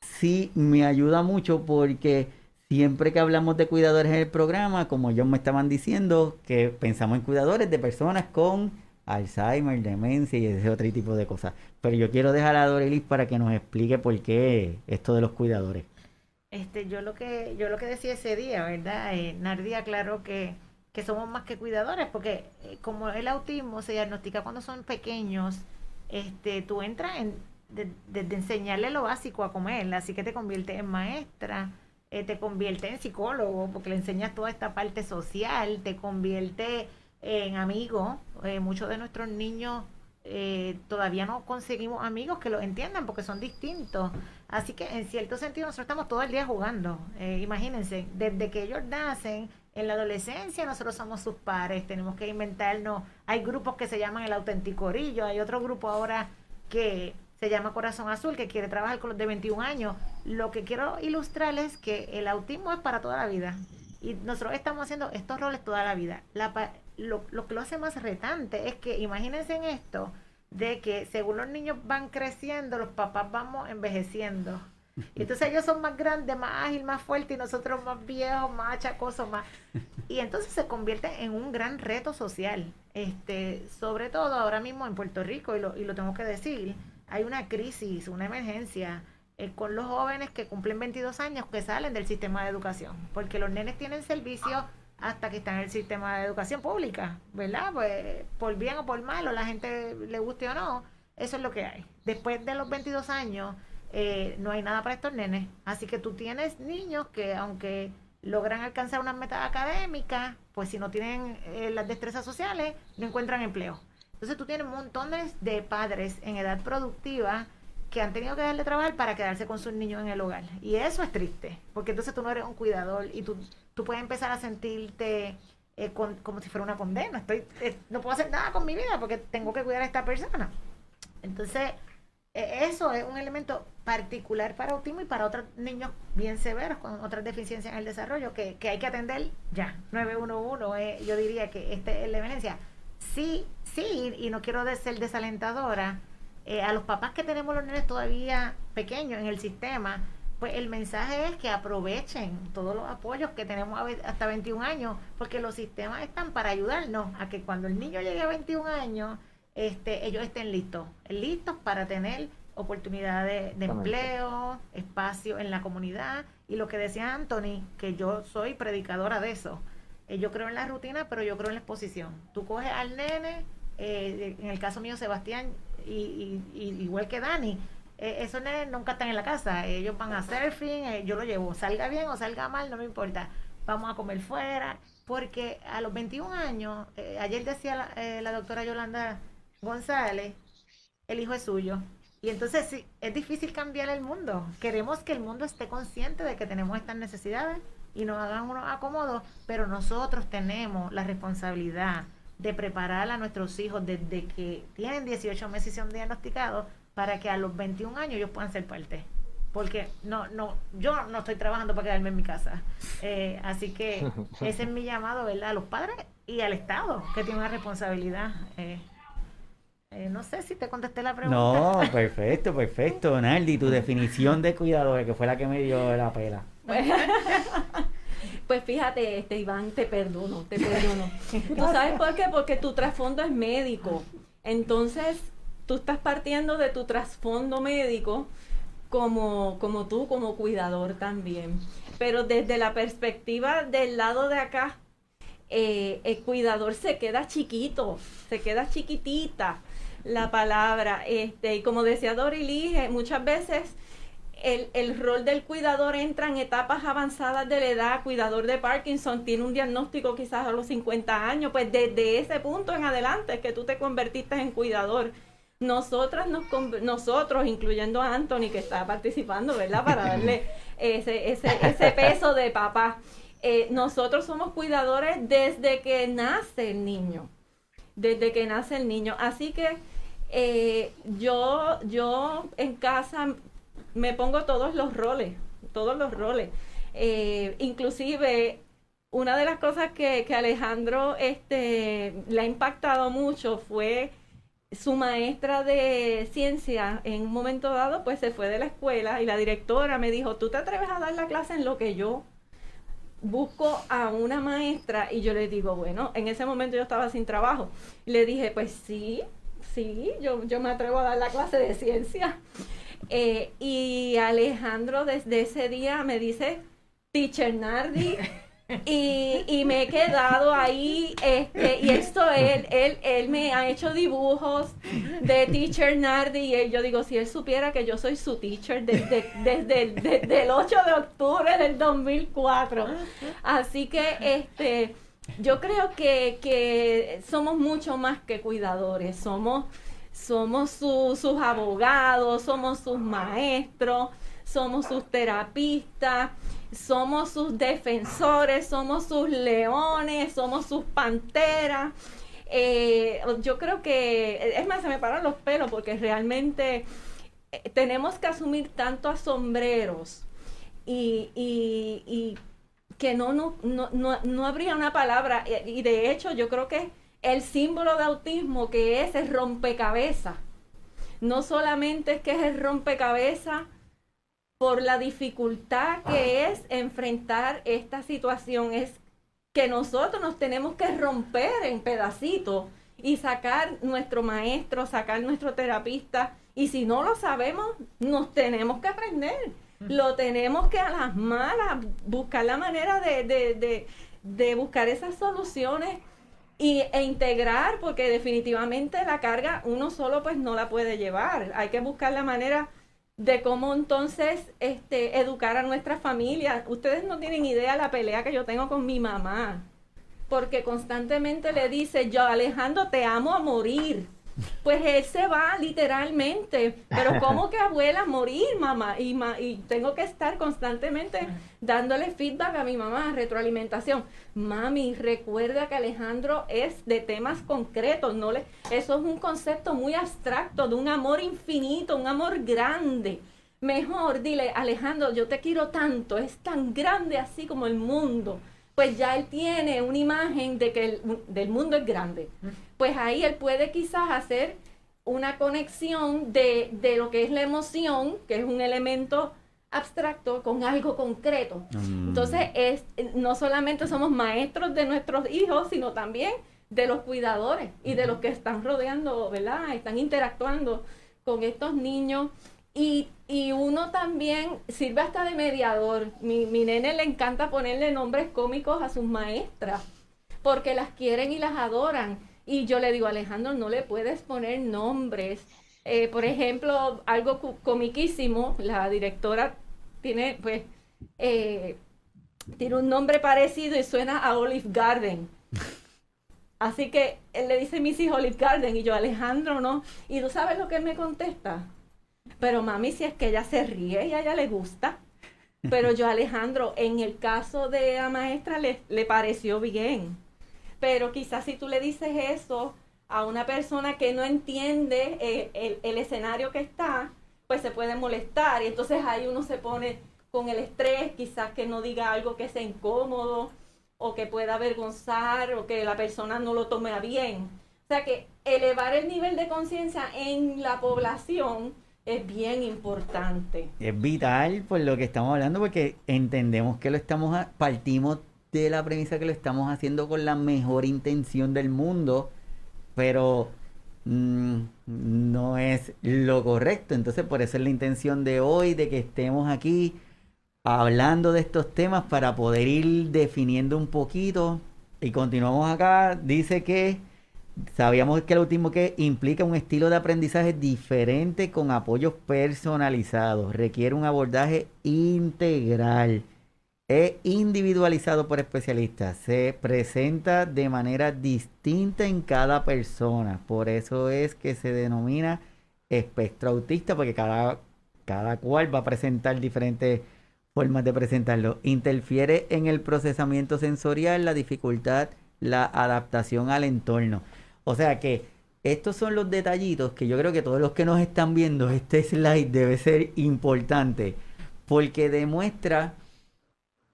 sí me ayuda mucho porque siempre que hablamos de cuidadores en el programa, como ellos me estaban diciendo, que pensamos en cuidadores de personas con Alzheimer, demencia y ese otro tipo de cosas. Pero yo quiero dejar a Dorelis para que nos explique por qué esto de los cuidadores. Este, yo lo que yo lo que decía ese día, ¿verdad? Eh, Nardi aclaró que, que somos más que cuidadores, porque eh, como el autismo se diagnostica cuando son pequeños, este, tú entras en de, enseñarle lo básico a comer, así que te convierte en maestra, eh, te convierte en psicólogo, porque le enseñas toda esta parte social, te convierte en amigo. Eh, muchos de nuestros niños todavía no conseguimos amigos que los entiendan porque son distintos. Así que en cierto sentido nosotros estamos todo el día jugando. imagínense, desde que ellos nacen, en la adolescencia nosotros somos sus pares, tenemos que inventarnos. Hay grupos que se llaman el auténtico orillo, hay otro grupo ahora que se llama Corazón Azul, que quiere trabajar con los de 21 años. Lo que quiero ilustrarles es que el autismo es para toda la vida. Y nosotros estamos haciendo estos roles toda la vida. lo, lo, que lo hace más retante es que imagínense en esto, de que según los niños van creciendo, los papás vamos envejeciendo. Y entonces ellos son más grandes, más ágiles, más fuertes y nosotros más viejos, más achacosos, más... Y entonces se convierte en un gran reto social. Este, sobre todo ahora mismo en Puerto Rico, y lo, y lo tengo que decir, hay una crisis, una emergencia eh, con los jóvenes que cumplen 22 años que salen del sistema de educación, porque los nenes tienen servicios hasta que está en el sistema de educación pública, ¿verdad? Pues por bien o por mal, la gente le guste o no, eso es lo que hay. Después de los 22 años, eh, no hay nada para estos nenes. Así que tú tienes niños que aunque logran alcanzar unas metas académicas, pues si no tienen eh, las destrezas sociales, no encuentran empleo. Entonces tú tienes montones de padres en edad productiva que han tenido que darle trabajo para quedarse con sus niños en el hogar. Y eso es triste, porque entonces tú no eres un cuidador y tú, tú puedes empezar a sentirte eh, como si fuera una condena. Estoy, eh, no puedo hacer nada con mi vida porque tengo que cuidar a esta persona. Entonces, e, eso es un elemento particular para autismo y para otros niños bien severos con otras deficiencias en el desarrollo que, que hay que atender ya. 911, eh, yo diría que este es la emergencia. Sí, sí, y no quiero ser desalentadora, eh, a los papás que tenemos los nenes todavía pequeños en el sistema, pues el mensaje es que aprovechen todos los apoyos que tenemos hasta 21 años, porque los sistemas están para ayudarnos a que cuando el niño llegue a 21 años, este, ellos estén listos, listos para tener oportunidades de empleo, espacio en la comunidad y lo que decía Anthony, que yo soy predicadora de eso. Eh, yo creo en la rutina, pero yo creo en la exposición. Tú coges al nene, eh, en el caso mío Sebastián, y, igual que Dani, eh, esos nenes nunca están en la casa, ellos van a surfing, eh, yo lo llevo, salga bien o salga mal, no me importa, vamos a comer fuera, porque a los 21 años, eh, ayer decía la, la, doctora Yolanda González, el hijo es suyo. Y entonces sí, es difícil cambiar el mundo. Queremos que el mundo esté consciente de que tenemos estas necesidades y nos hagan unos acomodos, pero nosotros tenemos la responsabilidad de preparar a nuestros hijos desde que tienen 18 meses y son diagnosticados para que a los 21 años ellos puedan ser parte. Porque no, no, yo no estoy trabajando para quedarme en mi casa. Eh, así que ese es mi llamado, ¿verdad? A los padres y al Estado, que tiene una responsabilidad. Eh, eh, no sé si te contesté la pregunta. No, perfecto, perfecto. Naldi, tu definición de cuidador, que fue la que me dio la pela. Pues fíjate, este Iván, te perdono, te perdono. ¿Tú sabes por qué? Porque tu trasfondo es médico. Entonces, tú estás partiendo de tu trasfondo médico como, como tú, como cuidador también. Pero desde la perspectiva del lado de acá, eh, el cuidador se queda chiquito, se queda chiquitita la palabra. Este, y como decía Dorilige, muchas veces el, el, rol del cuidador entra en etapas avanzadas de la edad, cuidador de Parkinson, tiene un diagnóstico quizás a los 50 años, pues desde ese punto en adelante es que tú te convertiste en cuidador. Nosotras nos, nosotros, incluyendo a Anthony, que está participando, ¿verdad? Para darle ese, ese, ese peso de papá. Eh, nosotros somos cuidadores desde que nace el niño. Desde que nace el niño. Así que eh, yo, yo en casa me pongo todos los roles, todos los roles. Eh, inclusive, una de las cosas que, que, Alejandro este, le ha impactado mucho fue su maestra de ciencia en un momento dado, pues se fue de la escuela y la directora me dijo, ¿tú te atreves a dar la clase en lo que yo busco a una maestra? Y yo le digo, bueno, en ese momento yo estaba sin trabajo. Le dije, pues sí, sí, yo, yo me atrevo a dar la clase de ciencia. Eh, y Alejandro desde ese día me dice, Teacher Nardi, y, y, me he quedado ahí, este, y esto él, él, él me ha hecho dibujos de Teacher Nardi, y yo digo, si él supiera que yo soy su teacher desde, desde, desde el 8 de octubre del 2004. Así que, este, yo creo que, que somos mucho más que cuidadores, somos somos sus abogados, somos sus maestros, somos sus terapistas, somos sus defensores, somos sus leones, somos sus panteras. Eh, yo creo que, es más, se me paran los pelos porque realmente eh, tenemos que asumir tanto a sombreros y, y, que no, no, no, no, habría una palabra, y de hecho yo creo que el símbolo de autismo que es el rompecabezas. No solamente es que es el rompecabezas por la dificultad que es enfrentar esta situación, es que nosotros nos tenemos que romper en pedacitos y sacar nuestro maestro, sacar nuestro terapista. Y si no lo sabemos, nos tenemos que aprender. lo tenemos que a las malas buscar la manera de, de, de, buscar esas soluciones y, e integrar, porque definitivamente la carga uno solo pues no la puede llevar. Hay que buscar la manera de cómo entonces este, educar a nuestra familia. Ustedes no tienen idea la pelea que yo tengo con mi mamá, porque constantemente le dice, yo Alejandro te amo a morir pues él se va literalmente. Pero ¿cómo que abuela morir, mamá? Y, y tengo que estar constantemente dándole feedback a mi mamá, retroalimentación. Mami, recuerda que Alejandro es de temas concretos, no le, eso es un concepto muy abstracto de un amor infinito, un amor grande. Mejor dile, Alejandro, yo te quiero tanto, es tan grande así como el mundo pues ya él tiene una imagen de que el, del mundo es grande. Pues ahí él puede quizás hacer una conexión de, de, lo que es la emoción, que es un elemento abstracto, con algo concreto. Mm. Entonces, es, no solamente somos maestros de nuestros hijos, sino también de los cuidadores y de los que están rodeando, ¿verdad? Están interactuando con estos niños. Y, uno también sirve hasta de mediador. Mi, mi nene le encanta ponerle nombres cómicos a sus maestras porque las quieren y las adoran. Y yo le digo, Alejandro, no le puedes poner nombres. Eh, por ejemplo, algo comiquísimo, la directora tiene, pues, eh, tiene un nombre parecido y suena a Olive Garden. Así que él le dice Missy Olive Garden y yo, Alejandro, no. Y tú sabes lo que él me contesta. Pero mami, si es que ella se ríe y a ella le gusta. Pero yo, Alejandro, en el caso de la maestra le, le pareció bien. Pero quizás si tú le dices eso a una persona que no entiende eh, el, el, escenario que está, pues se puede molestar. Y entonces ahí uno se pone con el estrés, quizás que no diga algo que sea incómodo o que pueda avergonzar o que la persona no lo tome a bien. O sea que elevar el nivel de conciencia en la población es bien importante. Es vital por lo que estamos hablando, porque entendemos que lo estamos, partimos de la premisa que lo estamos haciendo con la mejor intención del mundo, pero mm, no es lo correcto. Entonces, por eso es la intención de hoy, de que estemos aquí hablando de estos temas para poder ir definiendo un poquito. Y continuamos acá. Dice que Sabíamos que el autismo que implica un estilo de aprendizaje diferente con apoyos personalizados, requiere un abordaje integral, es individualizado por especialistas, se presenta de manera distinta en cada persona, por eso es que se denomina espectro autista, porque cada, cada cual va a presentar diferentes formas de presentarlo. Interfiere en el procesamiento sensorial, la dificultad, la adaptación al entorno. O sea que estos son los detallitos que yo creo que todos los que nos están viendo, este slide debe ser importante porque demuestra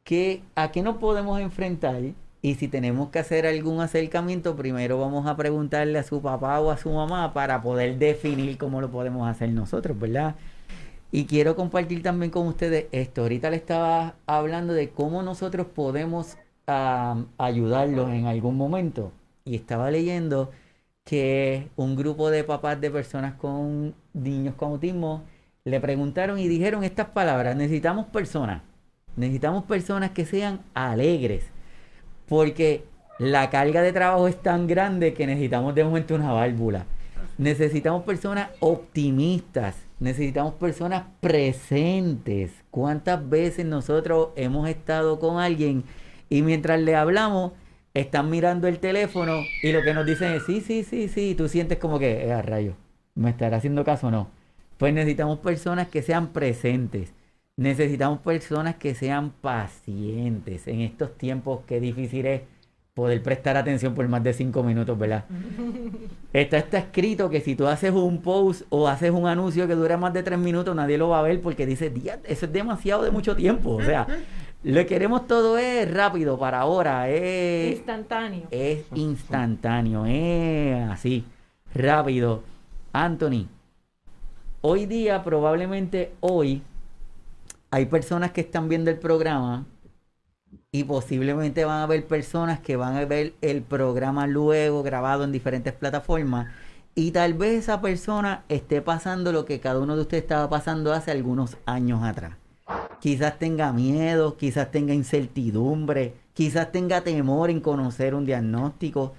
que a qué nos podemos enfrentar y si tenemos que hacer algún acercamiento, primero vamos a preguntarle a su papá o a su mamá para poder definir cómo lo podemos hacer nosotros, ¿verdad? Y quiero compartir también con ustedes esto. Ahorita le estaba hablando de cómo nosotros podemos ayudarlos en algún momento. Y estaba leyendo que un grupo de papás de personas con niños con autismo le preguntaron y dijeron estas palabras, necesitamos personas, necesitamos personas que sean alegres, porque la carga de trabajo es tan grande que necesitamos de momento una válvula. Necesitamos personas optimistas, necesitamos personas presentes. ¿Cuántas veces nosotros hemos estado con alguien y mientras le hablamos, están mirando el teléfono y lo que nos dicen es sí, sí, sí, sí, tú sientes como que, eh, a rayo, ¿me estará haciendo caso o no? Pues necesitamos personas que sean presentes, necesitamos personas que sean pacientes en estos tiempos que difícil es poder prestar atención por más de cinco minutos, ¿verdad? Está, está escrito que si tú haces un post o haces un anuncio que dura más de tres minutos, nadie lo va a ver porque dice, eso es demasiado de mucho tiempo. O sea, lo que queremos todo es rápido para ahora, es instantáneo. Es instantáneo, es así, rápido. Anthony, hoy día, probablemente hoy, hay personas que están viendo el programa y posiblemente van a haber personas que van a ver el programa luego grabado en diferentes plataformas y tal vez esa persona esté pasando lo que cada uno de ustedes estaba pasando hace algunos años atrás quizás tenga miedo, quizás tenga incertidumbre, quizás tenga temor en conocer un diagnóstico.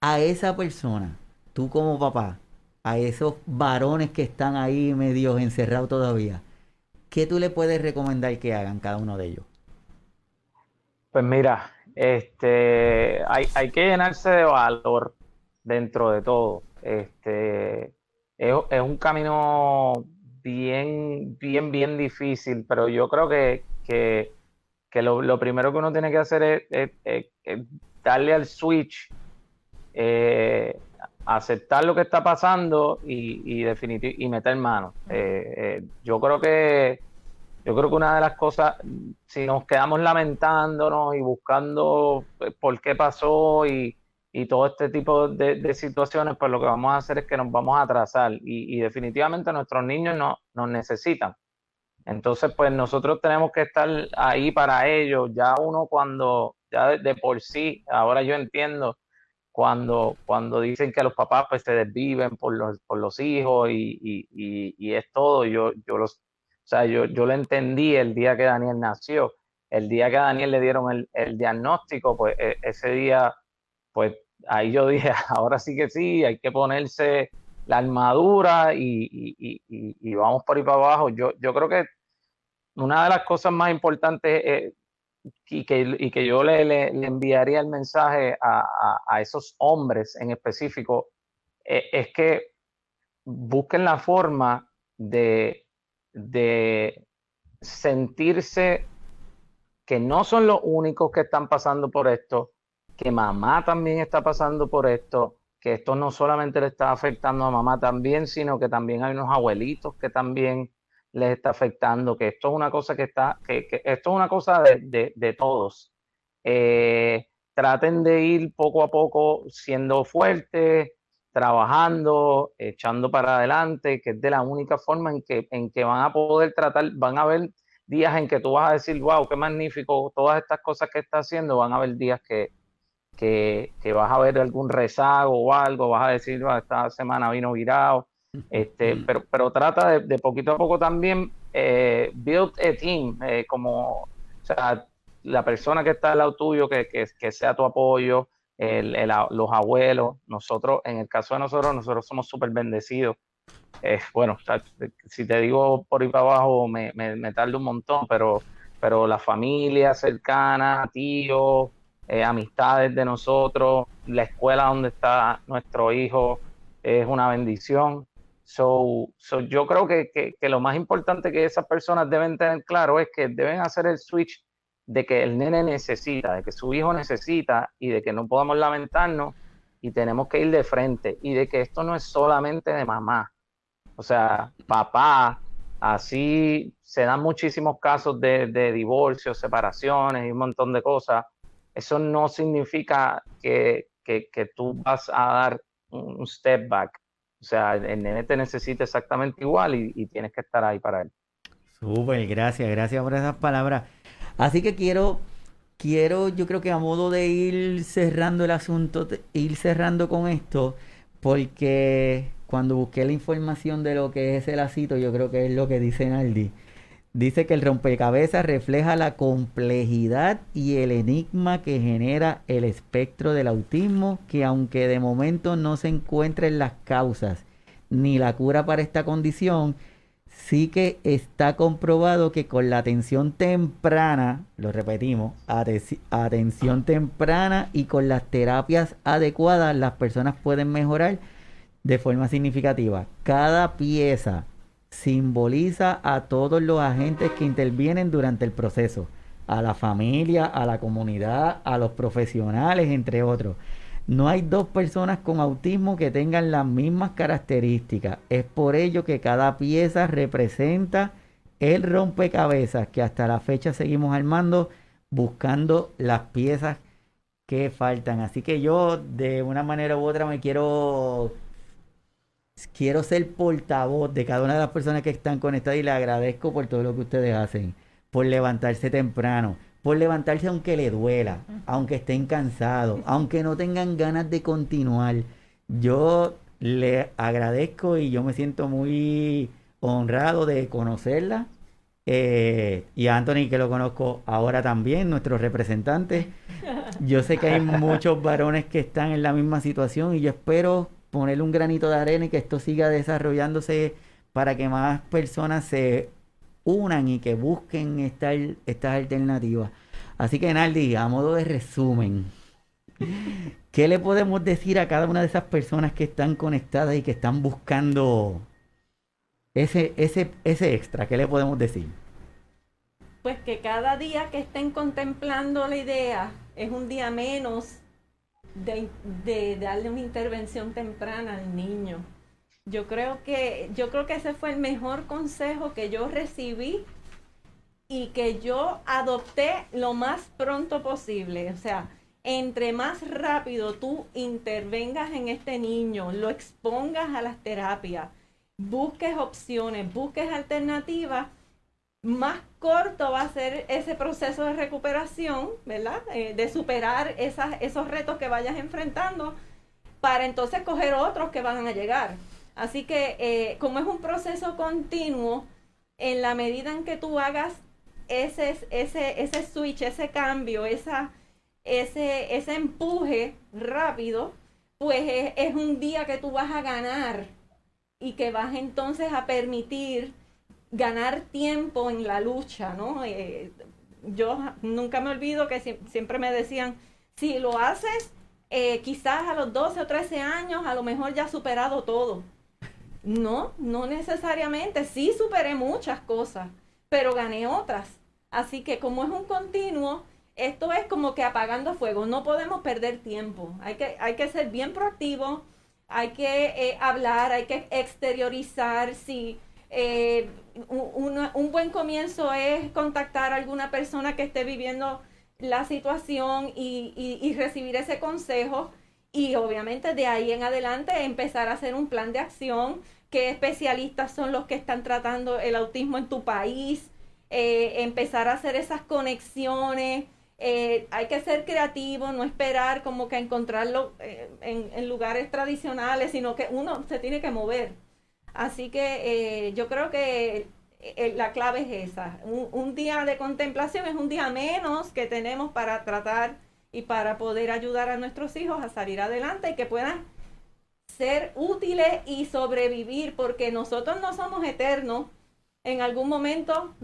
A esa persona, tú como papá, a esos varones que están ahí medio encerrados todavía, ¿qué tú le puedes recomendar que hagan cada uno de ellos? Pues mira, este, hay, hay que llenarse de valor dentro de todo. Este, es, un camino bien, bien, bien difícil, pero yo creo que, que, que lo, lo, primero que uno tiene que hacer es darle al switch, eh, aceptar lo que está pasando y, y, definitiv y meter mano. Eh, eh, yo creo que yo creo que una de las cosas, si nos quedamos lamentándonos y buscando por qué pasó y, y todo este tipo de, de, situaciones, pues lo que vamos a hacer es que nos vamos a atrasar y, y definitivamente nuestros niños no, nos necesitan. Entonces, pues nosotros tenemos que estar ahí para ellos. Ya uno cuando, ya de, de por sí, ahora yo entiendo cuando, cuando dicen que los papás pues se desviven por los, por los hijos y, y, y, es todo, yo, yo los, o sea, yo, yo lo entendí el día que Daniel nació. El día que a Daniel le dieron el, el diagnóstico, pues e, ese día pues ahí yo dije, ahora sí que sí, hay que ponerse la armadura y, y, vamos por ahí para abajo. Yo, yo creo que una de las cosas más importantes eh, y, que, y que yo le, le, enviaría el mensaje a, a, a, esos hombres en específico eh, es que busquen la forma de, de sentirse que no son los únicos que están pasando por esto, que mamá también está pasando por esto, que esto no solamente le está afectando a mamá también, sino que también hay unos abuelitos que también les está afectando, que esto es una cosa que está, que, esto es una cosa de, de, de todos. Eh, traten de ir poco a poco siendo fuertes, trabajando, echando para adelante, que es de la única forma en que, en que van a poder tratar, van a haber días en que tú vas a decir, wow, qué magnífico, todas estas cosas que está haciendo, van a haber días que, que, que, vas a ver algún rezago o algo, vas a decir, esta semana vino virado, este, pero, pero trata de, de poquito a poco también eh, build a team, eh, como, o sea, la persona que está al lado tuyo, que, que, que sea tu apoyo, el, el, los abuelos, nosotros, en el caso de nosotros, nosotros somos súper bendecidos. Eh, bueno, si te digo por ahí para abajo, me, me, me tarda un montón, pero, pero la familia cercana, tíos, eh, amistades de nosotros, la escuela donde está nuestro hijo es una bendición. So, so yo creo que, que, lo más importante que esas personas deben tener claro es que deben hacer el switch de que el nene necesita, de que su hijo necesita y de que no podemos lamentarnos y tenemos que ir de frente y de que esto no es solamente de mamá. O sea, papá, así se dan muchísimos casos de, de divorcios, separaciones y un montón de cosas eso no significa que, que, tú vas a dar un step back. O sea, el nene te necesita exactamente igual y, tienes que estar ahí para él. Súper, gracias, gracias por esas palabras. Así que quiero, quiero, yo creo que a modo de ir cerrando el asunto, ir cerrando con esto, porque cuando busqué la información de lo que es el lacito, yo creo que es lo que dice Naldi Dice que el rompecabezas refleja la complejidad y el enigma que genera el espectro del autismo, que aunque de momento no se encuentren las causas ni la cura para esta condición, sí que está comprobado que con la atención temprana, lo repetimos, atención temprana y con las terapias adecuadas, las personas pueden mejorar de forma significativa. Cada pieza simboliza a todos los agentes que intervienen durante el proceso, a la familia, a la comunidad, a los profesionales, entre otros. No hay dos personas con autismo que tengan las mismas características. Es por ello que cada pieza representa el rompecabezas que hasta la fecha seguimos armando buscando las piezas que faltan. Así que yo de una manera u otra me quiero quiero ser portavoz de cada una de las personas que están conectadas y le agradezco por todo lo que ustedes hacen, por levantarse temprano, por levantarse aunque le duela, aunque estén cansados, aunque no tengan ganas de continuar. Yo le agradezco y yo me siento muy honrado de conocerla Eh, y a Anthony, que lo conozco ahora también, nuestro representante. Yo sé que hay muchos varones que están en la misma situación y yo espero ponerle un granito de arena y que esto siga desarrollándose para que más personas se unan y que busquen esta, estas alternativas. Así que, Naldi, a modo de resumen, ¿qué le podemos decir a cada una de esas personas que están conectadas y que están buscando ese, ese, ese extra? ¿Qué le podemos decir? Pues que cada día que estén contemplando la idea es un día menos de, darle una intervención temprana al niño. Yo creo que, yo creo que ese fue el mejor consejo que yo recibí y que yo adopté lo más pronto posible. O sea, entre más rápido tú intervengas en este niño, lo expongas a las terapias, busques opciones, busques alternativas, más corto va a ser ese proceso de recuperación, ¿verdad? Eh, de superar esos retos que vayas enfrentando para entonces coger otros que van a llegar. Así que eh, como es un proceso continuo, en la medida en que tú hagas ese, ese, ese switch, ese cambio, esa, ese, ese empuje rápido, pues es, es un día que tú vas a ganar y que vas entonces a permitir ganar tiempo en la lucha, ¿no? Eh, yo nunca me olvido que siempre me decían, si lo haces, eh, quizás a los 12 o 13 años, a lo mejor ya has superado todo. No, no necesariamente. Sí superé muchas cosas, pero gané otras. Así que como es un continuo, esto es como que apagando fuego. No podemos perder tiempo. Hay que, hay que ser bien proactivo, hay que eh, hablar, hay que exteriorizar. Si eh, un buen comienzo es contactar a alguna persona que esté viviendo la situación y recibir ese consejo y obviamente de ahí en adelante empezar a hacer un plan de acción, qué especialistas son los que están tratando el autismo en tu país, eh, empezar a hacer esas conexiones. Eh, hay que ser creativo, no esperar como que encontrarlo eh, en, lugares tradicionales, sino que uno se tiene que mover. Así que yo creo que la clave es esa. un, día de contemplación es un día menos que tenemos para tratar y para poder ayudar a nuestros hijos a salir adelante y que puedan ser útiles y sobrevivir, porque nosotros no somos eternos. En algún momento,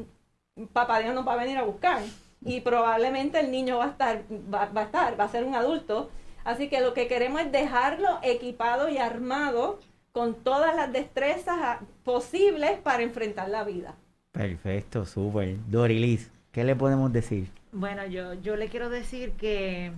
papá Dios nos va a venir a buscar y probablemente el niño va a estar, va, a estar, va a ser un adulto. Así que lo que queremos es dejarlo equipado y armado con todas las destrezas posibles para enfrentar la vida. Perfecto, súper. Dorilis, ¿qué le podemos decir? Bueno, yo, yo le quiero decir que,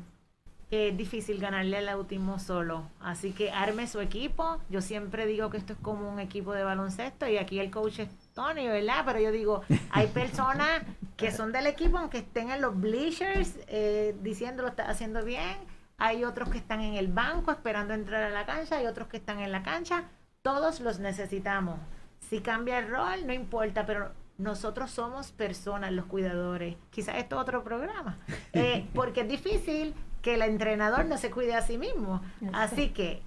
es difícil ganarle al autismo solo. Así que arme su equipo. Yo siempre digo que esto es como un equipo de baloncesto y aquí el coach es Tony, ¿verdad? Pero yo digo, hay personas que son del equipo, aunque estén en los bleachers eh, diciendo lo está haciendo bien. Hay otros que están en el banco esperando entrar a la cancha. Hay otros que están en la cancha. Todos los necesitamos. Si cambia el rol, no importa, pero nosotros somos personas, los cuidadores. Quizás esto es otro programa. Eh, porque es difícil que el entrenador no se cuide a sí mismo. Así que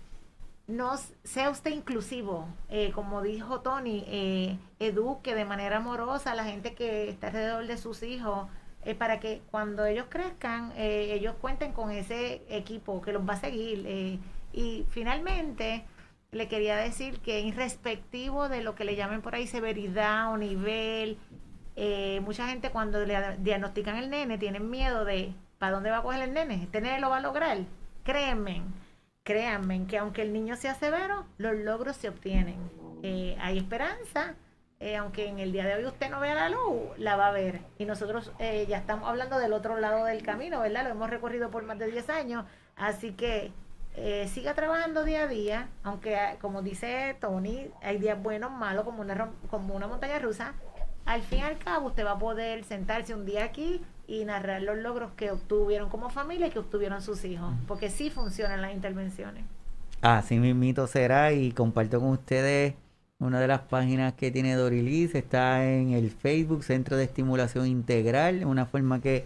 no sea usted inclusivo, eh, como dijo Tony, eh, eduque de manera amorosa a la gente que está alrededor de sus hijos para que cuando ellos crezcan ellos cuenten con ese equipo que los va a seguir. y finalmente le quería decir que irrespectivo de lo que le llamen por ahí severidad o nivel, eh, mucha gente cuando le diagnostican el nene tienen miedo de ¿para dónde va a coger el nene? ¿Este nene lo va a lograr? Créanme, créanme que aunque el niño sea severo, los logros se obtienen. Eh, hay esperanza, eh, aunque en el día de hoy usted no vea la luz, la va a ver. Y nosotros ya estamos hablando del otro lado del camino, ¿verdad? Lo hemos recorrido por más de 10 años, así que eh, siga trabajando día a día, aunque como dice Tony, hay días buenos, malos, como una, como una montaña rusa. Al fin y al cabo, usted va a poder sentarse un día aquí y narrar los logros que obtuvieron como familia y que obtuvieron sus hijos, porque sí funcionan las intervenciones. Así mismito será y comparto con ustedes una de las páginas que tiene Dorilis, está en el Facebook Centro de Estimulación Integral, una forma que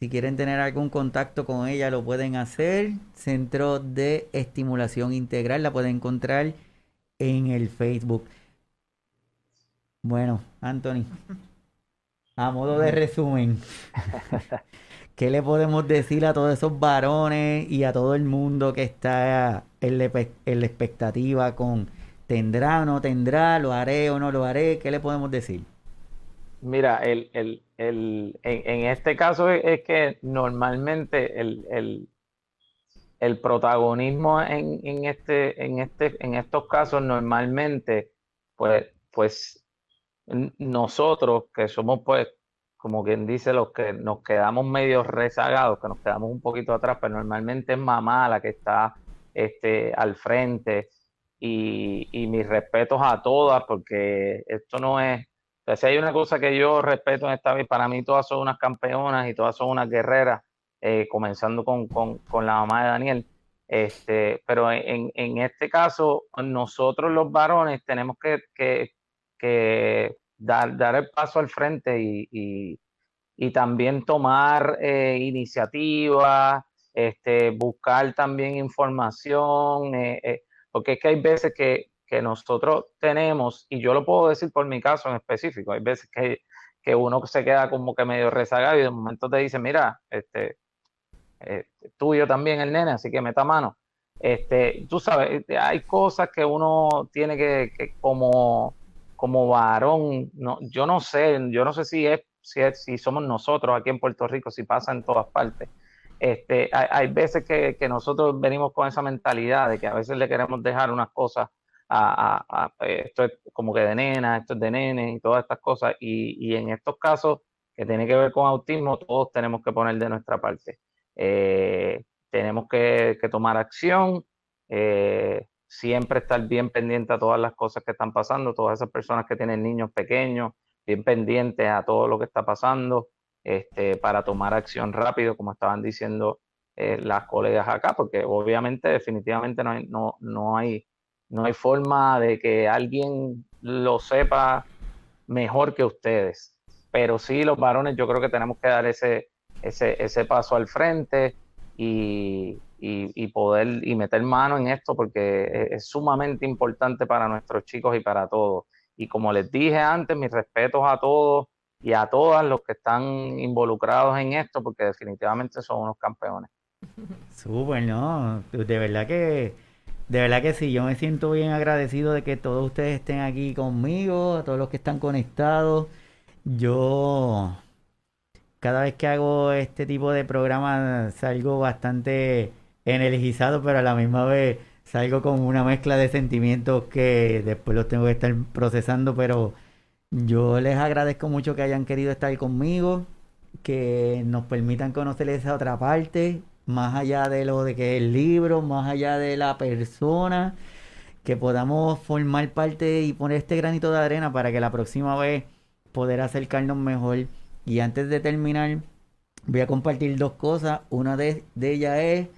si quieren tener algún contacto con ella, lo pueden hacer. Centro de Estimulación Integral, la pueden encontrar en el Facebook. Bueno, Anthony, a modo de resumen, ¿qué le podemos decir a todos esos varones y a todo el mundo que está en la, expectativa con tendrá o no tendrá, lo haré o no lo haré? ¿Qué le podemos decir? Mira, el, el, el, en, este caso es, que normalmente el, el protagonismo en, en, este, en, este, en estos casos normalmente, pues, pues nosotros que somos pues como quien dice los que nos quedamos medio rezagados, que nos quedamos un poquito atrás, pero normalmente es mamá la que está este, al frente y, mis respetos a todas porque esto no es, si hay una cosa que yo respeto en esta vida, para mí todas son unas campeonas y todas son unas guerreras, eh, comenzando con, con, con, la mamá de Daniel. Este, pero en, en, este caso, nosotros los varones tenemos que, que, dar, dar el paso al frente y, y, también tomar eh, iniciativa, este, buscar también información, eh, porque es que hay veces que, que, nosotros tenemos, y yo lo puedo decir por mi caso en específico, hay veces que, que uno se queda como que medio rezagado y de momento te dice, mira, este, tuyo también el nene, así que meta mano. Este, tú sabes, hay cosas que uno tiene que, que como como varón, no, yo no sé, yo no sé si es, si si somos nosotros aquí en Puerto Rico, si pasa en todas partes. Este, hay, veces que, nosotros venimos con esa mentalidad de que a veces le queremos dejar unas cosas a, esto es como que de nena, esto es de nene y todas estas cosas. Y, en estos casos que tiene que ver con autismo, todos tenemos que poner de nuestra parte. Eh, tenemos que, tomar acción. Eh, siempre estar bien pendiente a todas las cosas que están pasando, todas esas personas que tienen niños pequeños, bien pendientes a todo lo que está pasando, este, para tomar acción rápido, como estaban diciendo eh, las colegas acá, porque obviamente definitivamente no hay, no, no, hay, no hay forma de que alguien lo sepa mejor que ustedes. Pero sí, los varones yo creo que tenemos que dar ese, ese, ese paso al frente y, y, poder y meter mano en esto porque es, sumamente importante para nuestros chicos y para todos. Y como les dije antes, mis respetos a todos y a todas los que están involucrados en esto porque definitivamente son unos campeones. Súper, ¿no? De verdad que, de verdad que sí, yo me siento bien agradecido de que todos ustedes estén aquí conmigo, a todos los que están conectados. Yo cada vez que hago este tipo de programa salgo bastante energizado, pero a la misma vez salgo con una mezcla de sentimientos que después los tengo que estar procesando, pero yo les agradezco mucho que hayan querido estar conmigo, que nos permitan conocer esa otra parte, más allá de lo de que el libro, más allá de la persona, que podamos formar parte y poner este granito de arena para que la próxima vez poder acercarnos mejor. Y antes de terminar, voy a compartir dos cosas. Una de, de ellas es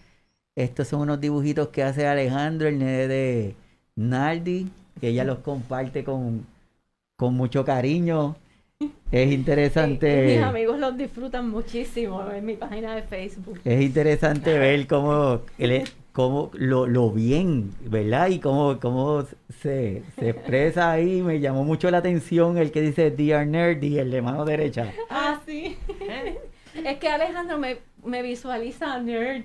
estos son unos dibujitos que hace Alejandro, el nene de Naldi, que ella los comparte con, con mucho cariño. Es interesante. mis amigos los disfrutan muchísimo en mi página de Facebook. Es interesante ver cómo, cómo lo, lo, bien, ¿verdad? Y cómo, cómo se, se, expresa ahí. Me llamó mucho la atención el que dice Dear Nerdy, el de mano derecha. Ah, sí. es que Alejandro me, me visualiza nerd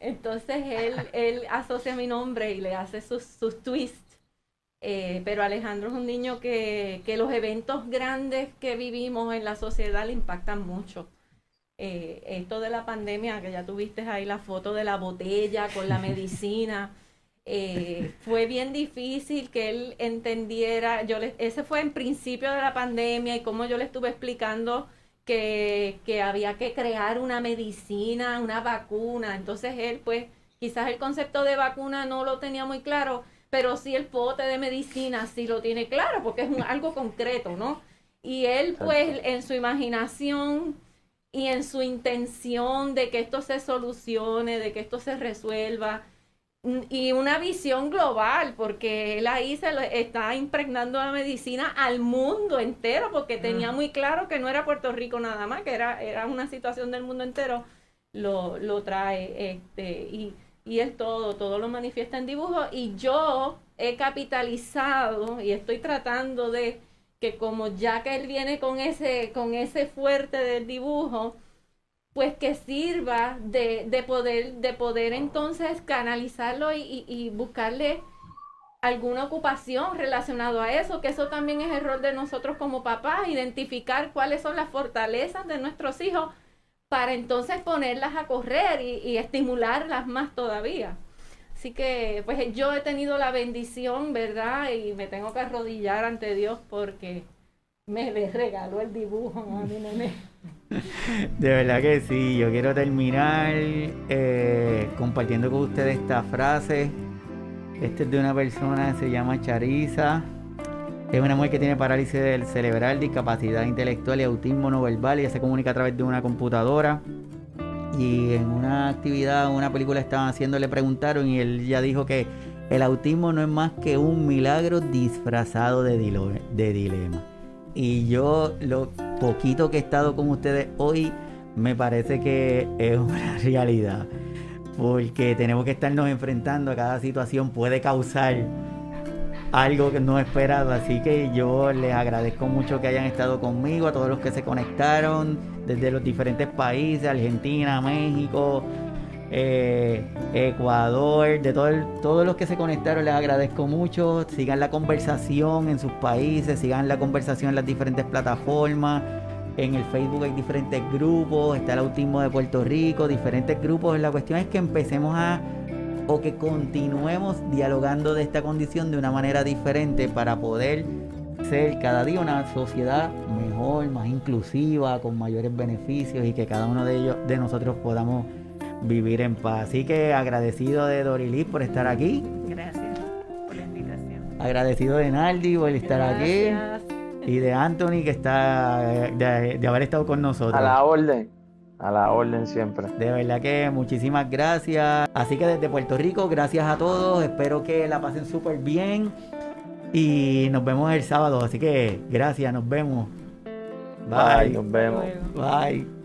entonces él, él asocia mi nombre y le hace sus, sus twists. Eh, pero Alejandro es un niño que, que, los eventos grandes que vivimos en la sociedad le impactan mucho. Eh, esto de la pandemia, que ya tuviste ahí la foto de la botella con la medicina, eh, fue bien difícil que él entendiera. Yo le, ese fue en principio de la pandemia y como yo le estuve explicando que, que había que crear una medicina, una vacuna. Entonces él, pues, quizás el concepto de vacuna no lo tenía muy claro, pero sí el pote de medicina sí lo tiene claro, porque es algo concreto, ¿no? Y él, pues, en su imaginación y en su intención de que esto se solucione, de que esto se resuelva, y una visión global, porque él ahí se está impregnando la medicina al mundo entero, porque tenía muy claro que no era Puerto Rico nada más, que era, era una situación del mundo entero, lo, lo trae, este, y, y él todo, todo lo manifiesta en dibujo, y yo he capitalizado y estoy tratando de que como ya que él viene con ese, con ese fuerte del dibujo, pues que sirva de, de poder, de poder entonces canalizarlo y, y, buscarle alguna ocupación relacionado a eso, que eso también es el rol de nosotros como papás, identificar cuáles son las fortalezas de nuestros hijos para entonces ponerlas a correr y, estimularlas más todavía. Así que pues yo he tenido la bendición, ¿verdad? Y me tengo que arrodillar ante Dios porque me le regaló el dibujo a mi nene. De verdad que sí, yo quiero terminar eh, compartiendo con ustedes esta frase. Este es de una persona que se llama Charisa. Es una mujer que tiene parálisis del cerebral, discapacidad intelectual y autismo no verbal. Ella se comunica a través de una computadora y en una actividad, una película estaban haciendo, le preguntaron y él ya dijo que el autismo no es más que un milagro disfrazado de, de dilema. Y yo lo poquito que he estado con ustedes hoy me parece que es una realidad. Porque tenemos que estarnos enfrentando a cada situación, puede causar algo que no esperado. Así que yo les agradezco mucho que hayan estado conmigo, a todos los que se conectaron desde los diferentes países, Argentina, México, eh, Ecuador, de todo todos los que se conectaron, les agradezco mucho. Sigan la conversación en sus países, sigan la conversación en las diferentes plataformas. En el Facebook hay diferentes grupos, está el autismo de Puerto Rico, diferentes grupos. La cuestión es que empecemos a o que continuemos dialogando de esta condición de una manera diferente para poder ser cada día una sociedad mejor, más inclusiva, con mayores beneficios y que cada uno de ellos, de nosotros podamos vivir en paz. Así que agradecido de Dorilis por estar aquí. Gracias por la invitación. Agradecido de Naldi por estar aquí. Y de Anthony que está de, de haber estado con nosotros. A la orden. A la orden siempre. De verdad que muchísimas gracias. Así que desde Puerto Rico, gracias a todos. Espero que la pasen súper bien. Y nos vemos el sábado. Así que gracias, nos vemos. Bye. Bye nos vemos. Bye.